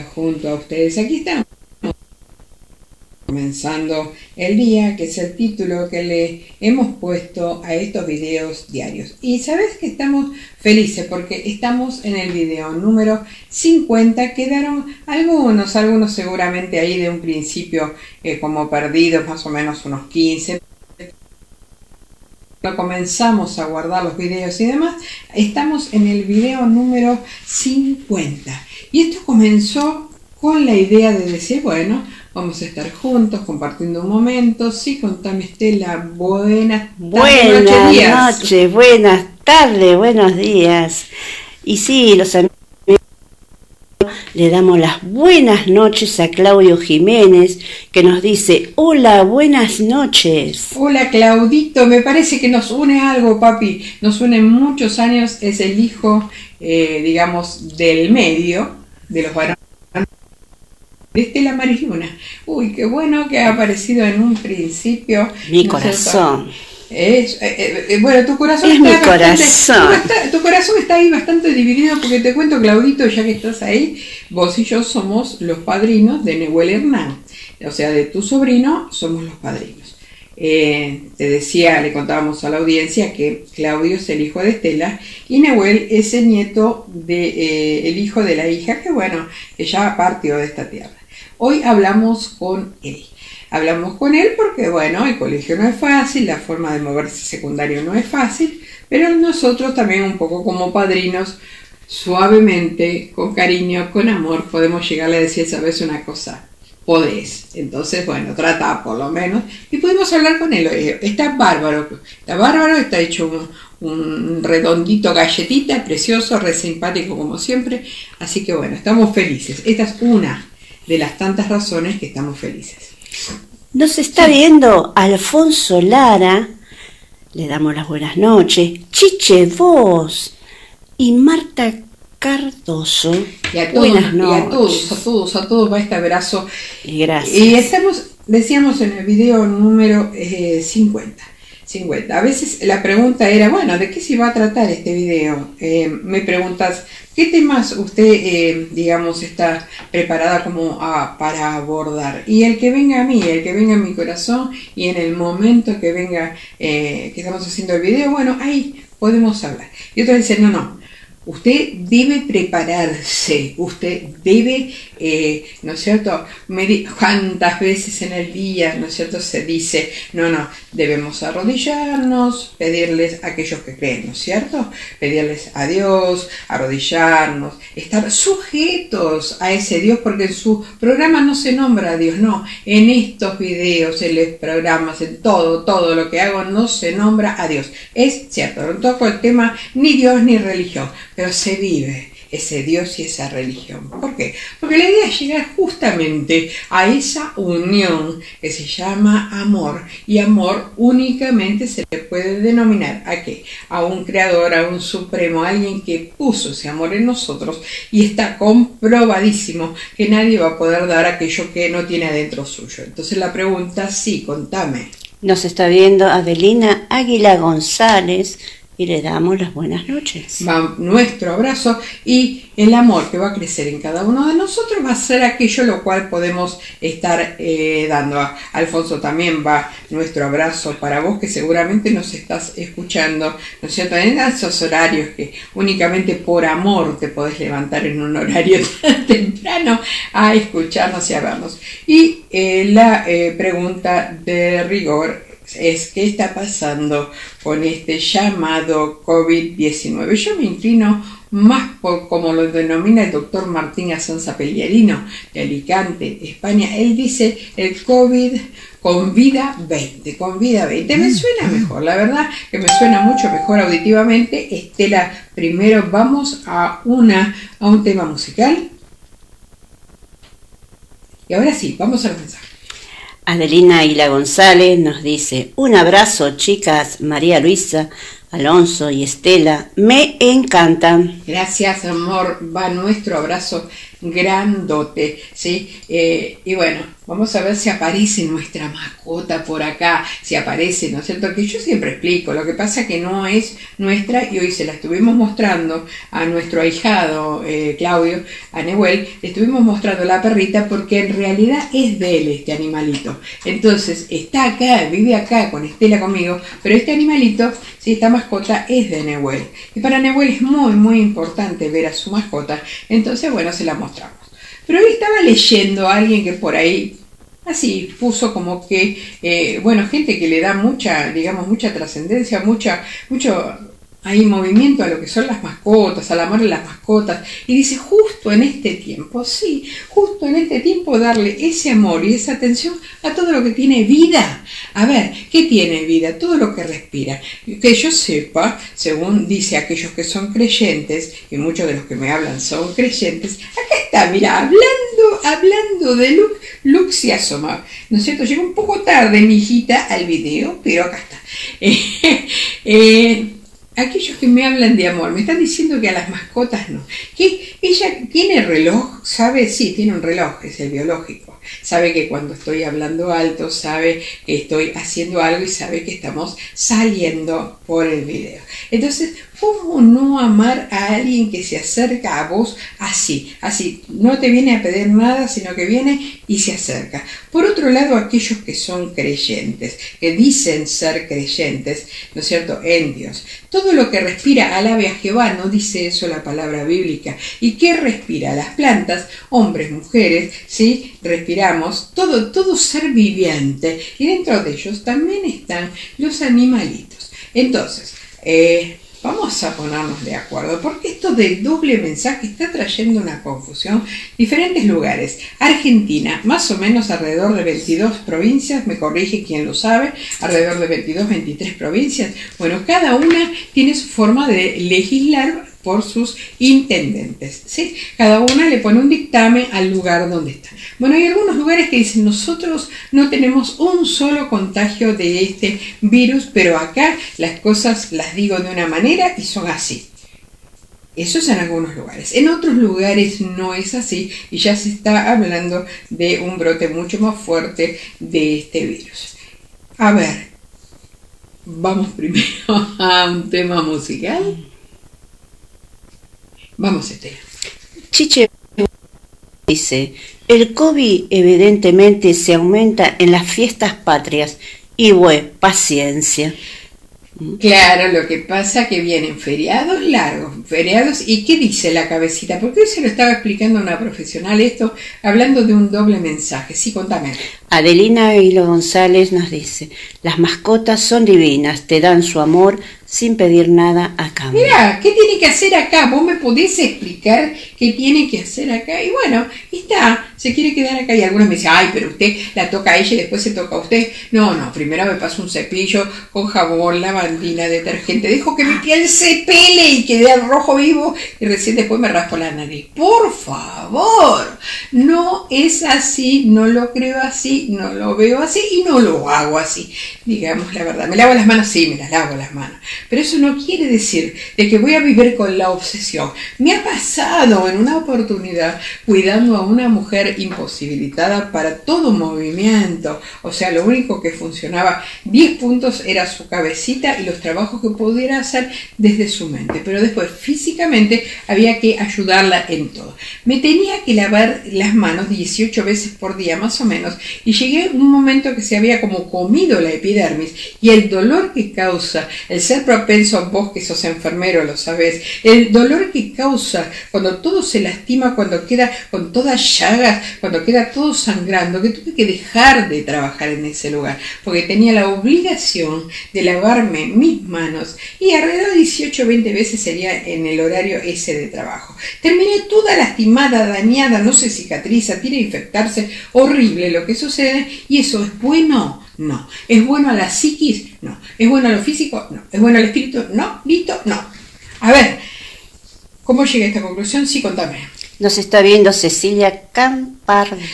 junto a ustedes. Aquí estamos comenzando el día, que es el título que le hemos puesto a estos videos diarios. Y sabes que estamos felices porque estamos en el video número 50. Quedaron algunos, algunos seguramente ahí de un principio eh, como perdidos, más o menos unos 15 comenzamos a guardar los videos y demás, estamos en el video número 50. Y esto comenzó con la idea de decir, bueno, vamos a estar juntos compartiendo un momento. Sí, contame Estela, buenas Buenas noches, buenas tardes, buenos días. Y sí, los amigos, le damos las buenas noches a Claudio Jiménez, que nos dice, hola, buenas noches. Hola Claudito, me parece que nos une algo, papi. Nos une muchos años, es el hijo, eh, digamos, del medio, de los varones de Estela Mariluna. Uy, qué bueno que ha aparecido en un principio. Mi ¿no es cierto? Es, eh, eh, bueno, tu corazón Es está mi bastante- corazón. tu, está- tu corazón está ahí bastante dividido porque te cuento, Claudito, ya que estás ahí, vos y yo somos los padrinos de Nehuel Hernán. O sea, de tu sobrino somos los padrinos. Eh, te decía, le contábamos a la audiencia que Claudio es el hijo de Estela y Nehuel es el nieto de eh, el hijo de la hija que bueno, que ya partió de esta tierra. Hoy hablamos con él. Hablamos con él porque, bueno, el colegio no es fácil, la forma de moverse secundario no es fácil, pero nosotros también un poco como padrinos, suavemente, con cariño, con amor, podemos llegarle a decir, ¿sabes una cosa? Podés. Entonces, bueno, trata por lo menos. Y pudimos hablar con él. Está bárbaro, está bárbaro, está hecho un, un redondito galletita, precioso, re simpático como siempre. Así que bueno, estamos felices. Esta es una de las tantas razones que estamos felices. Nos está viendo Alfonso Lara, le damos las buenas noches, Chiche Vos y Marta Cardoso. Y a todos, buenas y a noches. todos, a todos, a todos va este abrazo. Y gracias. Y estamos, decíamos en el video número eh, 50. 50. A veces la pregunta era, bueno, ¿de qué se va a tratar este video? Eh, me preguntas, ¿qué temas usted, eh, digamos, está preparada como a- para abordar? Y el que venga a mí, el que venga a mi corazón y en el momento que venga, eh, que estamos haciendo el video, bueno, ahí podemos hablar. Y otros dicen, no, no, Usted debe prepararse, usted debe, eh, ¿no es cierto? ¿Cuántas veces en el día, ¿no es cierto? Se dice, no, no, debemos arrodillarnos, pedirles a aquellos que creen, ¿no es cierto? Pedirles a Dios, arrodillarnos, estar sujetos a ese Dios, porque en su programa no se nombra a Dios, no, en estos videos, en los programas, en todo, todo lo que hago, no se nombra a Dios. Es cierto, no toco el tema ni Dios ni religión, pero se vive ese Dios y esa religión. ¿Por qué? Porque la idea es llegar justamente a esa unión que se llama amor. Y amor únicamente se le puede denominar a qué? A un creador, a un supremo, a alguien que puso ese amor en nosotros y está comprobadísimo que nadie va a poder dar aquello que no tiene adentro suyo. Entonces la pregunta, sí, contame. Nos está viendo Adelina Águila González y le damos las buenas noches. va nuestro abrazo y el amor que va a crecer en cada uno de nosotros va a ser aquello lo cual podemos estar eh, dando. A Alfonso también va nuestro abrazo para vos que seguramente nos estás escuchando, ¿no es cierto? En esos horarios que únicamente por amor te podés levantar en un horario tan temprano a escucharnos y a. Y eh, la eh, pregunta de rigor es qué está pasando con este llamado COVID-19. Yo me inclino más por como lo denomina el doctor Martín Asanza Pellerino de Alicante, España. Él dice el COVID con vida 20, con vida 20. Me suena mejor, la verdad que me suena mucho mejor auditivamente. Estela, primero vamos a, una, a un tema musical. Y ahora sí, vamos al mensaje. Adelina Águila González nos dice, un abrazo chicas, María Luisa, Alonso y Estela, me encantan. Gracias, amor. Va nuestro abrazo grandote, ¿sí? Eh, y bueno, vamos a ver si aparece nuestra mascota por acá, si aparece, ¿no es cierto? Que yo siempre explico, lo que pasa que no es nuestra y hoy se la estuvimos mostrando a nuestro ahijado eh, Claudio, a Nehuel, le estuvimos mostrando la perrita porque en realidad es de él este animalito. Entonces está acá, vive acá con Estela conmigo, pero este animalito, si esta mascota es de Nehuel. Y para Nehuel es muy, muy importante ver a su mascota, entonces bueno, se la mostramos. Pero hoy estaba leyendo a alguien que por ahí así puso como que, eh, bueno, gente que le da mucha, digamos, mucha trascendencia, mucha, mucho hay movimiento a lo que son las mascotas, al amor de las mascotas, y dice justo en este tiempo, sí, justo en este tiempo darle ese amor y esa atención a todo lo que tiene vida. A ver, ¿qué tiene vida? Todo lo que respira. Que yo sepa, según dice aquellos que son creyentes, y muchos de los que me hablan son creyentes, acá está, mira, hablando, hablando de Luke, Luke se asoma, ¿no es cierto? Llega un poco tarde mi hijita al video, pero acá está. Eh, aquellos que me hablan de amor, me están diciendo que a las mascotas no. Que ella tiene reloj, sabe, sí, tiene un reloj, es el biológico. Sabe que cuando estoy hablando alto, sabe que estoy haciendo algo y sabe que estamos saliendo por el video. Entonces, ¿cómo no amar a alguien que se acerca a vos así? Así, no te viene a pedir nada, sino que viene y se acerca. Por otro lado, aquellos que son creyentes, que dicen ser creyentes, ¿no es cierto?, en Dios. Todo lo que respira alabe a Jehová, no dice eso la palabra bíblica. ¿Y qué respira? Las plantas, hombres, mujeres, ¿sí? Respiramos todo, todo ser viviente. Y dentro de ellos también están los animalitos. Entonces, eh, Vamos a ponernos de acuerdo, porque esto del doble mensaje está trayendo una confusión. Diferentes lugares. Argentina, más o menos alrededor de 22 provincias, me corrige quien lo sabe, alrededor de 22, 23 provincias. Bueno, cada una tiene su forma de legislar por sus intendentes. ¿sí? Cada una le pone un dictamen al lugar donde está. Bueno, hay algunos lugares que dicen nosotros no tenemos un solo contagio de este virus, pero acá las cosas las digo de una manera y son así. Eso es en algunos lugares. En otros lugares no es así y ya se está hablando de un brote mucho más fuerte de este virus. A ver, vamos primero a un tema musical. Vamos, Estela. Chiche dice, el COVID evidentemente se aumenta en las fiestas patrias y bueno, paciencia. Claro, lo que pasa que vienen feriados largos, feriados, ¿y qué dice la cabecita? Porque hoy se lo estaba explicando a una profesional esto, hablando de un doble mensaje. Sí, contame. Adelina Hilo González nos dice, las mascotas son divinas, te dan su amor sin pedir nada a cambio. Mira, ¿qué tiene que hacer acá? ¿Vos me podés explicar qué tiene que hacer acá? Y bueno, está, se quiere quedar acá. Y algunos me dicen, ay, pero usted la toca a ella y después se toca a usted. No, no, primero me paso un cepillo con jabón, lavandina, detergente. Dejo que mi piel se pele y quede al rojo vivo y recién después me raspo la nariz. Por favor, no es así, no lo creo así, no lo veo así y no lo hago así. Digamos la verdad, me lavo las manos, sí, me las lavo las manos. Pero eso no quiere decir de que voy a vivir con la obsesión. Me ha pasado en una oportunidad cuidando a una mujer imposibilitada para todo movimiento. O sea, lo único que funcionaba 10 puntos era su cabecita y los trabajos que pudiera hacer desde su mente. Pero después físicamente había que ayudarla en todo. Me tenía que lavar las manos 18 veces por día más o menos y llegué a un momento que se había como comido la epidermis y el dolor que causa el ser propenso, vos que sos enfermero lo sabés, el dolor que causa cuando todo se lastima, cuando queda con todas llagas, cuando queda todo sangrando, que tuve que dejar de trabajar en ese lugar, porque tenía la obligación de lavarme mis manos y alrededor de 18 o 20 veces sería en el horario ese de trabajo. Terminé toda lastimada, dañada, no se cicatriza, tiene que infectarse, horrible lo que sucede y eso es bueno. No. ¿Es bueno a la psiquis? No. ¿Es bueno a lo físico? No. ¿Es bueno al espíritu? No. ¿Listo? No. A ver, ¿cómo llegué a esta conclusión? Sí, contame. Nos está viendo Cecilia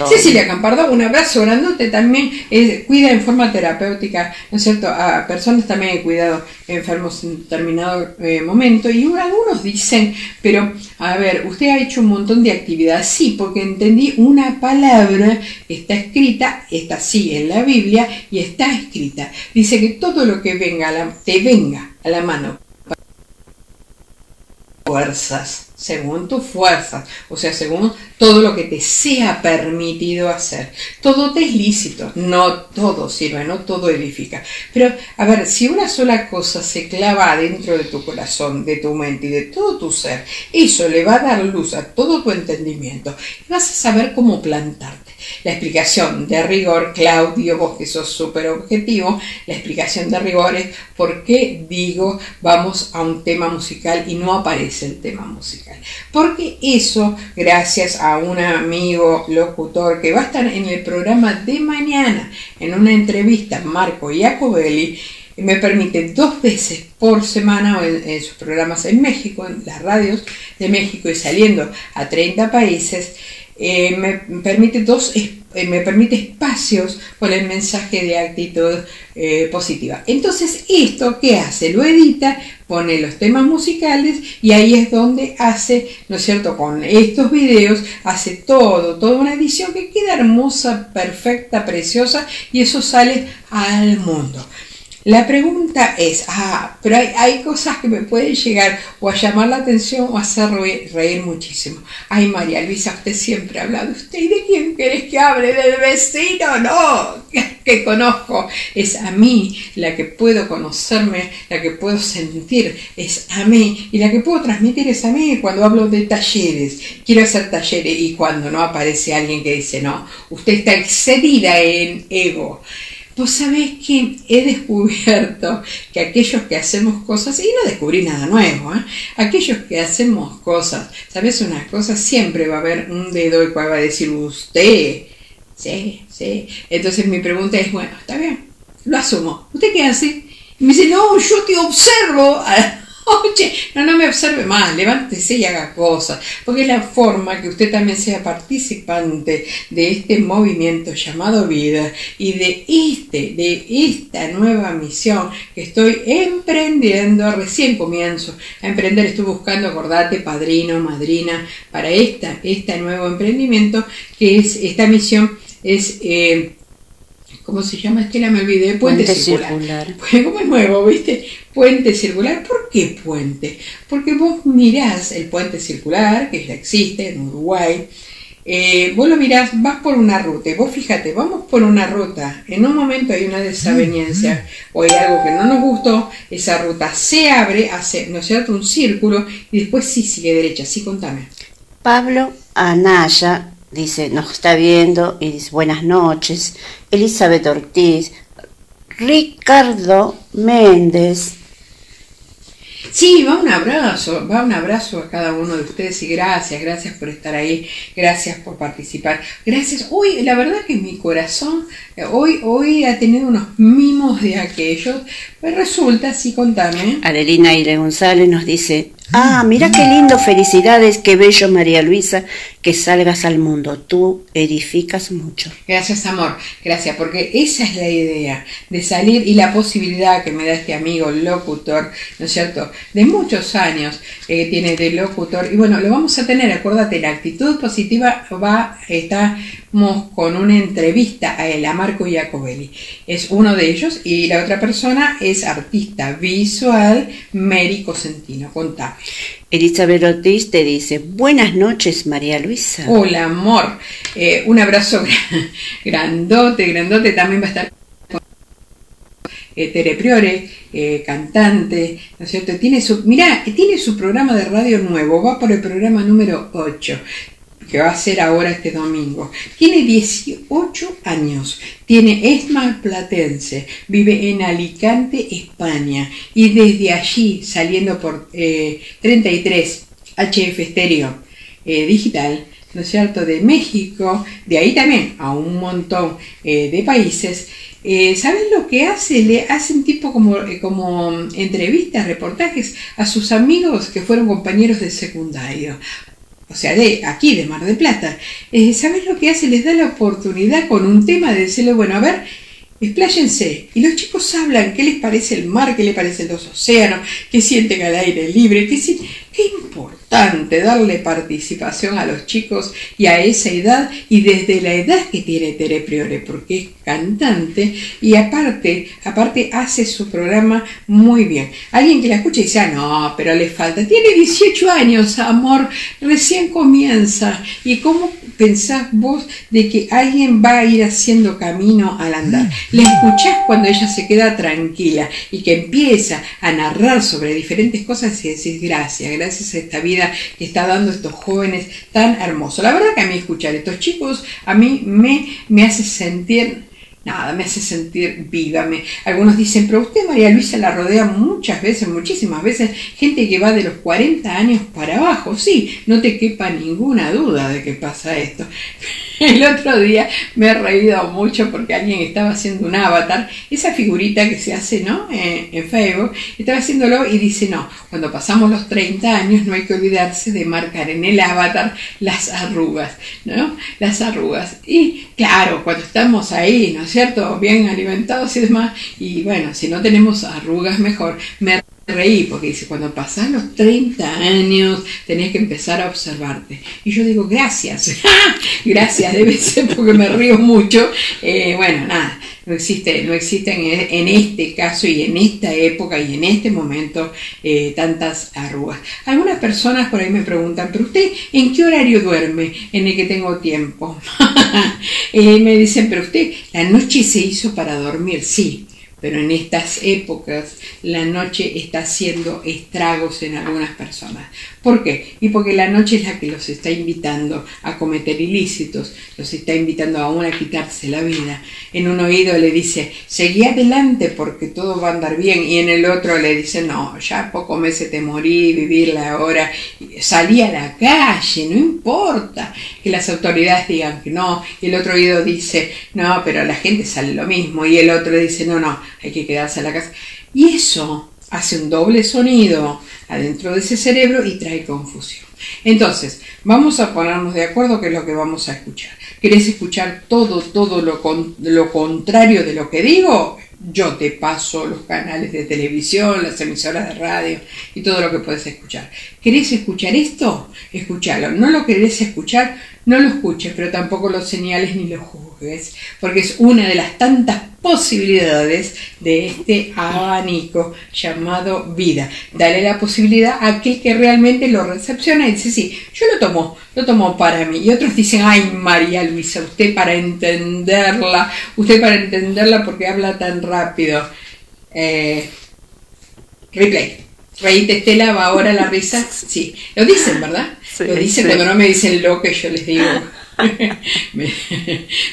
Cecilia Campardo, un abrazo grandote también, eh, cuida en forma terapéutica, ¿no es cierto?, a personas también he cuidado enfermos en determinado eh, momento. Y algunos dicen, pero a ver, usted ha hecho un montón de actividades, sí, porque entendí una palabra, está escrita, está así en la Biblia y está escrita, dice que todo lo que venga a la- te venga a la mano. Fuerzas, según tus fuerzas, o sea, según todo lo que te sea permitido hacer. Todo te es lícito, no todo sirve, no todo edifica. Pero, a ver, si una sola cosa se clava dentro de tu corazón, de tu mente y de todo tu ser, eso le va a dar luz a todo tu entendimiento y vas a saber cómo plantarte. La explicación de rigor, Claudio, vos que sos súper objetivo, la explicación de rigor es por qué digo vamos a un tema musical y no aparece el tema musical. Porque eso, gracias a un amigo locutor que va a estar en el programa de mañana, en una entrevista, Marco Iacobelli, me permite dos veces por semana en, en sus programas en México, en las radios de México y saliendo a 30 países, eh, me permite dos eh, me permite espacios con el mensaje de actitud eh, positiva. Entonces, ¿esto qué hace? Lo edita, pone los temas musicales y ahí es donde hace, ¿no es cierto? Con estos videos hace todo, toda una edición que queda hermosa, perfecta, preciosa y eso sale al mundo. La pregunta es, ah, pero hay, hay cosas que me pueden llegar o a llamar la atención o a hacer reír, muchísimo. Ay, María Luisa, usted siempre habla de usted. ¿Y de quién querés que hable? ¿Del vecino? No, que, que conozco. Es a mí la que puedo conocerme, la que puedo sentir, es a mí. Y la que puedo transmitir es a mí cuando hablo de talleres. Quiero hacer talleres y cuando no aparece alguien que dice, no, usted está excedida en ego. Vos sabés que he descubierto que aquellos que hacemos cosas, y no descubrí nada nuevo, ¿eh? aquellos que hacemos cosas, ¿sabes una cosa? Siempre va a haber un dedo el cual va a decir usted. Sí, sí. Entonces mi pregunta es, bueno, está bien, lo asumo. ¿Usted qué hace? Y me dice, no, yo te observo. Oye, no, no me observe más, levántese y haga cosas, porque es la forma que usted también sea participante de este movimiento llamado vida y de este, de esta nueva misión que estoy emprendiendo, recién comienzo a emprender, estoy buscando, acordate, padrino, madrina, para esta, este nuevo emprendimiento, que es esta misión, es... Eh, ¿Cómo se llama? Es que la me olvidé. Puente, Puente circular. circular. Pues como es nuevo, ¿viste? Puente circular. ¿Por qué puente? Porque vos mirás el puente circular, que ya existe en Uruguay. eh, vos lo mirás, vas por una ruta. y Vos fíjate, vamos por una ruta. En un momento hay una desaveniencia o hay algo que no nos gustó. Esa ruta se abre, hace, ¿no es cierto?, un círculo y después sí sigue derecha. Sí, contame. Pablo Anaya dice, nos está viendo y dice buenas noches. Elizabeth Ortiz, Ricardo Méndez, Sí, va un abrazo, va un abrazo a cada uno de ustedes y gracias, gracias por estar ahí, gracias por participar, gracias. Hoy, la verdad que mi corazón, eh, hoy, hoy ha tenido unos mimos de aquellos, pues resulta, sí, contame. Adelina Aire González nos dice, ah, mira qué lindo, felicidades, qué bello María Luisa, que salgas al mundo, tú edificas mucho. Gracias, amor, gracias, porque esa es la idea de salir y la posibilidad que me da este amigo locutor, ¿no es cierto?, de muchos años eh, tiene de locutor, y bueno, lo vamos a tener, acuérdate, la actitud positiva va, estamos con una entrevista a él, a Marco Iacobelli, es uno de ellos, y la otra persona es artista visual, Mary Cosentino, contame. Elizabeth Ortiz te dice, buenas noches María Luisa. Hola, amor. Eh, un abrazo gra- grandote, grandote. También va a estar eh, Tere Priore, eh, cantante, ¿no es cierto? Tiene su, mirá, tiene su programa de radio nuevo, va por el programa número 8, que va a ser ahora este domingo. Tiene 18 años, tiene es platense, vive en Alicante, España, y desde allí, saliendo por eh, 33 HF Stereo eh, Digital, ¿no es cierto?, de México, de ahí también a un montón eh, de países. Eh, ¿Saben lo que hace? Le hacen tipo como, eh, como entrevistas, reportajes a sus amigos que fueron compañeros de secundario. O sea, de aquí, de Mar del Plata, eh, ¿sabes lo que hace? Les da la oportunidad con un tema de decirle, bueno, a ver, expláyense. Y los chicos hablan qué les parece el mar, qué les parecen los océanos, qué sienten al aire libre, qué, qué darle participación a los chicos y a esa edad y desde la edad que tiene Tere Priore, porque es cantante y aparte, aparte hace su programa muy bien. Alguien que la escucha dice, ah, no, pero le falta. Tiene 18 años, amor, recién comienza. ¿Y cómo pensás vos de que alguien va a ir haciendo camino al andar? La escuchás cuando ella se queda tranquila y que empieza a narrar sobre diferentes cosas y decís, gracias, gracias a esta vida que está dando estos jóvenes tan hermosos. La verdad que a mí escuchar estos chicos, a mí me, me hace sentir Nada, me hace sentir viva. Me- algunos dicen, pero usted, María Luisa, la rodea muchas veces, muchísimas veces, gente que va de los 40 años para abajo. Sí, no te quepa ninguna duda de que pasa esto. El otro día me he reído mucho porque alguien estaba haciendo un avatar, esa figurita que se hace, ¿no? En, Facebook, estaba haciéndolo y dice, no, cuando pasamos los 30 años no hay que olvidarse de marcar en el avatar las arrugas, ¿no? Las arrugas. Y claro, cuando estamos ahí, ¿no es cierto? Bien alimentados y demás, y bueno, si no tenemos arrugas mejor, me reí porque dice, cuando pasas los 30 años tenés que empezar a observarte. Y yo digo, gracias, gracias, debe ser porque me río mucho. Eh, bueno, nada, no existe, no existen en, en este caso y en esta época y en este momento eh, tantas arrugas. Algunas personas por ahí me preguntan, pero usted en qué horario duerme en el que tengo tiempo? Eh, me dicen, pero usted la noche se hizo para dormir, sí. Pero en estas épocas la noche está haciendo estragos en algunas personas. ¿Por qué? Y porque la noche es la que los está invitando a cometer ilícitos, los está invitando aún a quitarse la vida. En un oído le dice, seguí adelante porque todo va a andar bien. Y en el otro le dice, no, ya pocos meses te morí, vivirla ahora. Salí a la calle, no importa que las autoridades digan que no. Y el otro oído dice, no, pero la gente sale lo mismo. Y el otro dice, no, no, hay que quedarse a la casa. Y eso hace un doble sonido adentro de ese cerebro y trae confusión. Entonces, vamos a ponernos de acuerdo qué es lo que vamos a escuchar. ¿Querés escuchar todo, todo lo, con- lo contrario de lo que digo? Yo te paso los canales de televisión, las emisoras de radio y todo lo que puedes escuchar. ¿Querés escuchar esto? Escuchalo. ¿No lo querés escuchar? No lo escuches, pero tampoco lo señales ni lo juzgues, porque es una de las tantas posibilidades de este abanico llamado vida. Dale la posibilidad a aquel que realmente lo recepciona y dice, sí, yo lo tomo, lo tomo para mí. Y otros dicen, ay María Luisa, usted para entenderla, usted para entenderla porque habla tan rápido. Eh, replay. Reíte Estela, va ahora la risa. Sí, lo dicen, ¿verdad? Sí, lo dicen sí. cuando no me dicen loca, yo les digo.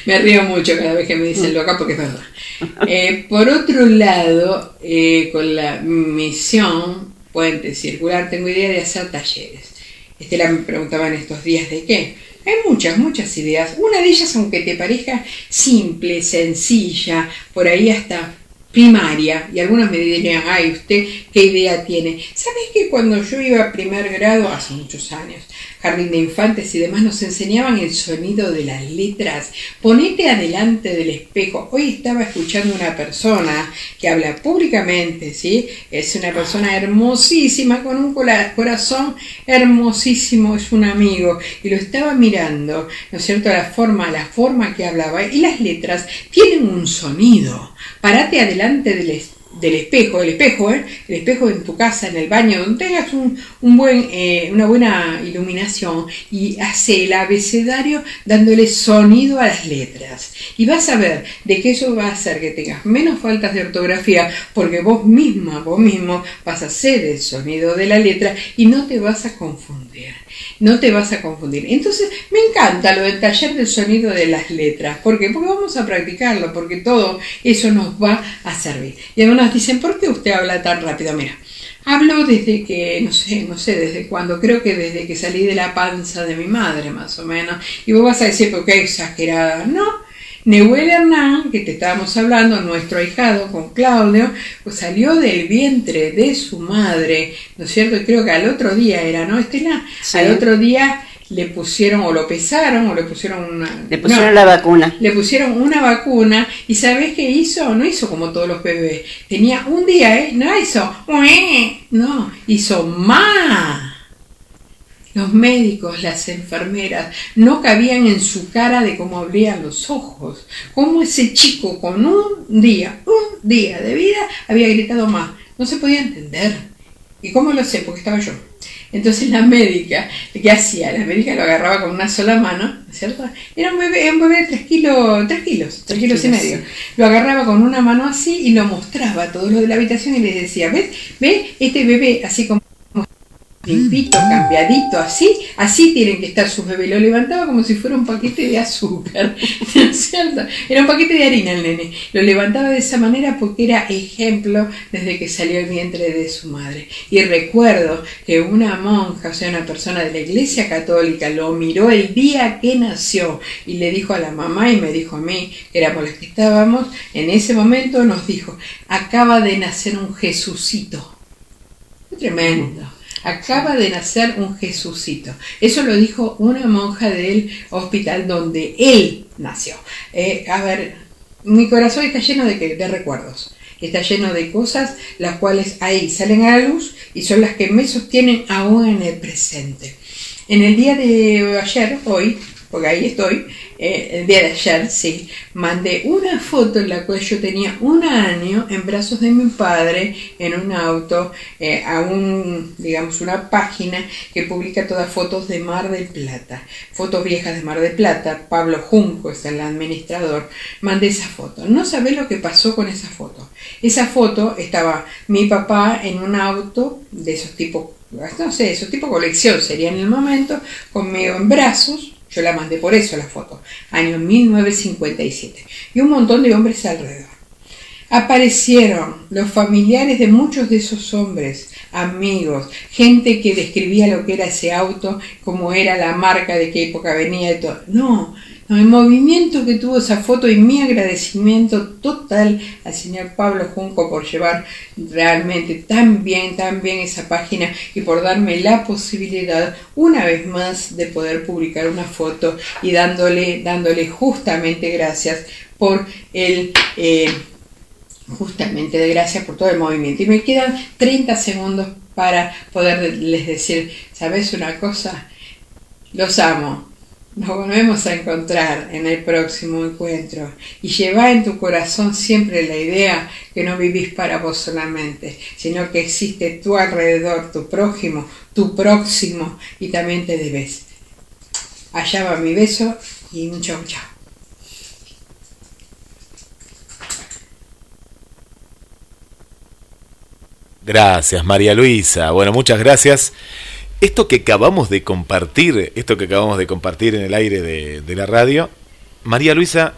me, río mucho cada vez que me dicen loca porque es verdad. Eh, por otro lado, eh, con la misión Puente Circular, tengo idea de hacer talleres. Estela me preguntaba en estos días de qué. Hay muchas, muchas ideas. Una de ellas, aunque te parezca simple, sencilla, por ahí hasta primaria, y algunos me dirían, ay, ¿usted qué idea tiene? ¿Sabes que cuando yo iba a primer grado, hace muchos años, jardín de infantes y demás, nos enseñaban el sonido de las letras? Ponete adelante del espejo. Hoy estaba escuchando una persona que habla públicamente, ¿sí? Es una persona hermosísima, con un corazón hermosísimo, es un amigo, y lo estaba mirando, ¿no es cierto? La forma, la forma que hablaba, y las letras tienen un sonido. Parate adelante del, es- del espejo, el espejo, ¿eh? el espejo en tu casa, en el baño, donde tengas un, buen, eh, una buena iluminación y hace el abecedario dándole sonido a las letras. Y vas a ver de que eso va a hacer que tengas menos faltas de ortografía porque vos misma, vos mismo vas a hacer el sonido de la letra y no te vas a confundir. No te vas a confundir. Entonces, me encanta lo del taller del sonido de las letras. ¿Por qué? Porque vamos a practicarlo, porque todo eso nos va a servir. Y algunos dicen, ¿por qué usted habla tan rápido? Mira, hablo desde que, no sé, no sé desde cuándo, creo que desde que salí de la panza de mi madre, más o menos. Y vos vas a decir, ¿por qué exagerada? No, Neuel Hernán, que te estábamos hablando, nuestro ahijado con Claudio, pues salió del vientre de su madre, ¿no es cierto? Y creo que al otro día era, ¿no, Estela? Sí. Al otro día le pusieron o lo pesaron o le pusieron una... Le pusieron no, la vacuna. Le pusieron una vacuna y ¿sabés qué hizo? No hizo como todos los bebés. Tenía un día, ¿eh? No hizo... No, hizo más. Los médicos, las enfermeras, no cabían en su cara de cómo abrían los ojos. Cómo ese chico con un día, un día de vida, había gritado más. No se podía entender. ¿Y cómo lo sé? Porque estaba yo. Entonces la médica, ¿qué hacía? La médica lo agarraba con una sola mano, ¿no es cierto? Era un bebé, un bebé de 3 kilos, 3 kilos, 3 kilos y medio. Lo agarraba con una mano así y lo mostraba a todos los de la habitación y les decía, ¿ves? ¿Ves? Este bebé así como limpito, cambiadito, así, así tienen que estar sus bebés. Lo levantaba como si fuera un paquete de azúcar, ¿no es cierto? Era un paquete de harina el nene. Lo levantaba de esa manera porque era ejemplo desde que salió el vientre de su madre. Y recuerdo que una monja, o sea, una persona de la iglesia católica, lo miró el día que nació y le dijo a la mamá y me dijo a mí, que éramos las que estábamos, en ese momento nos dijo, acaba de nacer un Jesucito. Tremendo. Acaba de nacer un Jesucito. Eso lo dijo una monja del hospital donde él nació. Eh, a ver, mi corazón está lleno de, de recuerdos. Está lleno de cosas las cuales ahí salen a la luz y son las que me sostienen aún en el presente. En el día de ayer, hoy, porque ahí estoy, eh, de ayer, sí, mandé una foto en la cual yo tenía un año en brazos de mi padre en un auto eh, a un, digamos, una página que publica todas fotos de Mar del Plata, fotos viejas de Mar del Plata. Pablo Junco es el administrador. Mandé esa foto. No sabés lo que pasó con esa foto. Esa foto estaba mi papá en un auto de esos tipos, no sé, esos tipo colección sería en el momento, conmigo en brazos. Yo la mandé por eso la foto, año 1957. Y un montón de hombres alrededor. Aparecieron los familiares de muchos de esos hombres, amigos, gente que describía lo que era ese auto, cómo era la marca, de qué época venía y todo. No, el movimiento que tuvo esa foto y mi agradecimiento total al señor Pablo Junco por llevar realmente tan bien, tan bien esa página y por darme la posibilidad una vez más de poder publicar una foto y dándole, dándole justamente gracias por el... eh, justamente de gracias por todo el movimiento. Y me quedan 30 segundos para poderles decir, ¿sabes una cosa? Los amo. Nos volvemos a encontrar en el próximo encuentro. Y lleva en tu corazón siempre la idea que no vivís para vos solamente, sino que existe tu alrededor, tu prójimo, tu próximo, y también te debes. Allá va mi beso y un chau chau. Gracias, María Luisa. Bueno, muchas gracias. Esto que acabamos de compartir, esto que acabamos de compartir en el aire de, la radio, María Luisa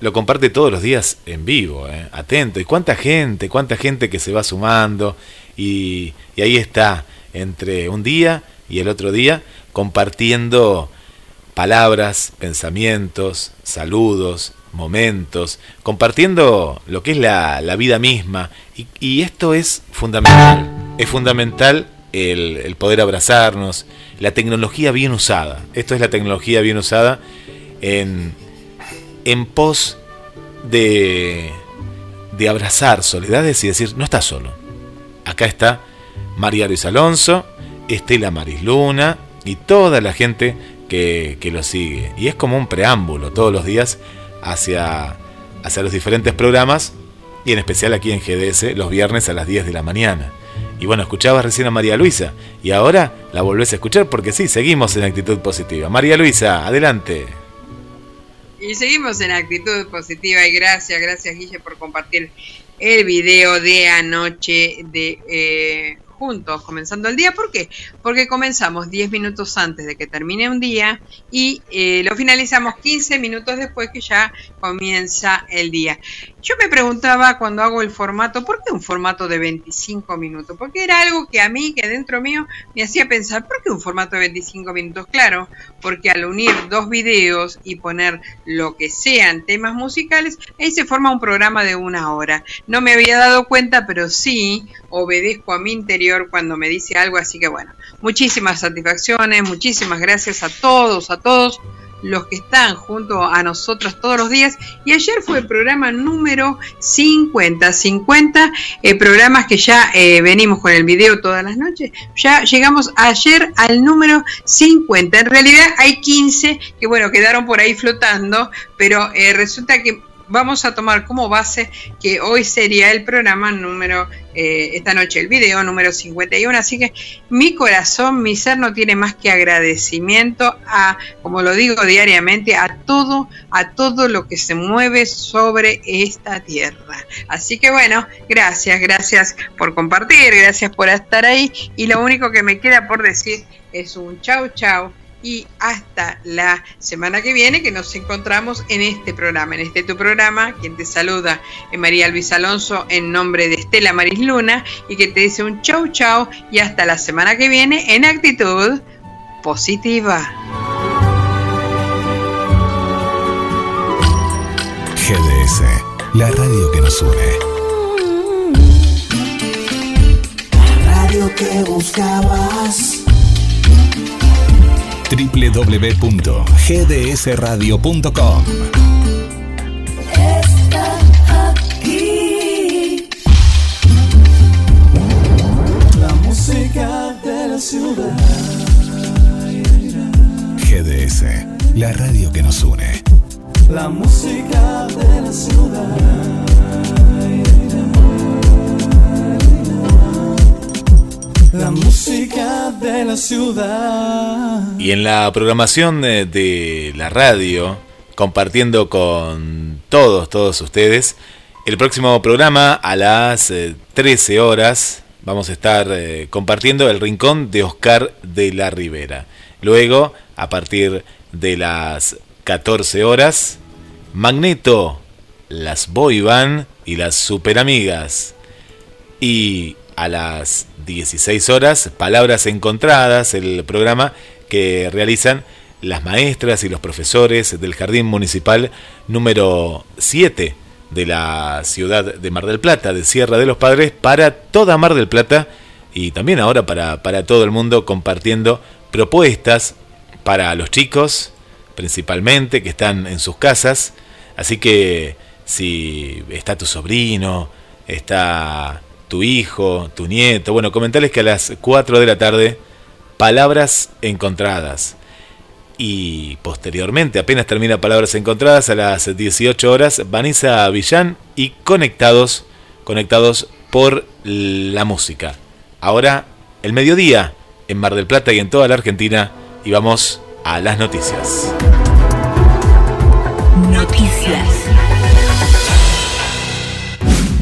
lo comparte todos los días en vivo, ¿eh? atento. Y cuánta gente, cuánta gente que se va sumando. Y, ahí está, entre un día y el otro día, compartiendo palabras, pensamientos, saludos, momentos, compartiendo lo que es la, vida misma. Y esto es fundamental. Es fundamental el, poder abrazarnos, la tecnología bien usada. Esto es la tecnología bien usada en, en pos de, de abrazar soledades y decir, no estás solo. Acá está María Luis Alonso, Estela Maris Luna y toda la gente que, que lo sigue. Y es como un preámbulo todos los días hacia, hacia los diferentes programas y en especial aquí en GDS los viernes a las 10 de la mañana. Y bueno, escuchabas recién a María Luisa y ahora la volvés a escuchar porque sí, seguimos en actitud positiva. María Luisa, adelante. Y seguimos en actitud positiva y gracias, gracias Guille por compartir el video de anoche de eh, juntos comenzando el día. ¿Por qué? Porque comenzamos 10 minutos antes de que termine un día y eh, lo finalizamos 15 minutos después que ya comienza el día. Yo me preguntaba cuando hago el formato, ¿por qué un formato de 25 minutos? Porque era algo que a mí, que dentro mío, me hacía pensar, ¿por qué un formato de 25 minutos? Claro, porque al unir dos videos y poner lo que sean temas musicales, ahí se forma un programa de una hora. No me había dado cuenta, pero sí obedezco a mi interior cuando me dice algo, así que bueno, muchísimas satisfacciones, muchísimas gracias a todos, a todos los que están junto a nosotros todos los días. Y ayer fue el programa número 50, 50 eh, programas que ya eh, venimos con el video todas las noches. Ya llegamos ayer al número 50. En realidad hay 15 que, bueno, quedaron por ahí flotando, pero eh, resulta que vamos a tomar como base que hoy sería el programa número, eh, esta noche el video número 51, así que mi corazón, mi ser no tiene más que agradecimiento a, como lo digo diariamente, a todo, a todo lo que se mueve sobre esta tierra. Así que bueno, gracias, gracias por compartir, gracias por estar ahí. Y lo único que me queda por decir es un chau chau y hasta la semana que viene que nos encontramos en este programa, en este tu programa, quien te saluda es María Luis Alonso en nombre de Estela Maris Luna y que te dice un chau chau y hasta la semana que viene en actitud positiva. GDS, la radio que nos une. Radio que buscabas. www.gdsradio.com. La música de la ciudad. GDS, la radio que nos une. La música de la ciudad. La música de la ciudad. Y en la programación de, de la radio, compartiendo con todos, todos ustedes, el próximo programa a las eh, 13 horas vamos a estar eh, compartiendo el rincón de Oscar de la Ribera. Luego, a partir de las 14 horas, Magneto, las Boy y las Super Amigas. Y a las 16 horas, Palabras Encontradas, el programa que realizan las maestras y los profesores del Jardín Municipal número 7 de la ciudad de Mar del Plata, de Sierra de los Padres, para toda Mar del Plata y también ahora para, para todo el mundo compartiendo propuestas para los chicos, principalmente, que están en sus casas. Así que si está tu sobrino, está tu hijo, tu nieto, bueno, comentarles que a las 4 de la tarde, palabras encontradas. Y posteriormente, apenas termina Palabras Encontradas, a las 18 horas, Vanessa Villán y Conectados, conectados por la música. Ahora, el mediodía, en Mar del Plata y en toda la Argentina, y vamos a las noticias. Noticias.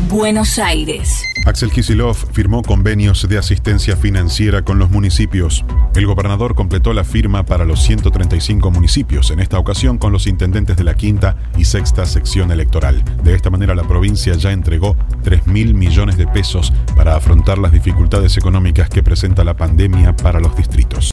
Buenos Aires. Axel Kisilov firmó convenios de asistencia financiera con los municipios. El gobernador completó la firma para los 135 municipios, en esta ocasión con los intendentes de la quinta y sexta sección electoral. De esta manera la provincia ya entregó 3 mil millones de pesos para afrontar las dificultades económicas que presenta la pandemia para los distritos.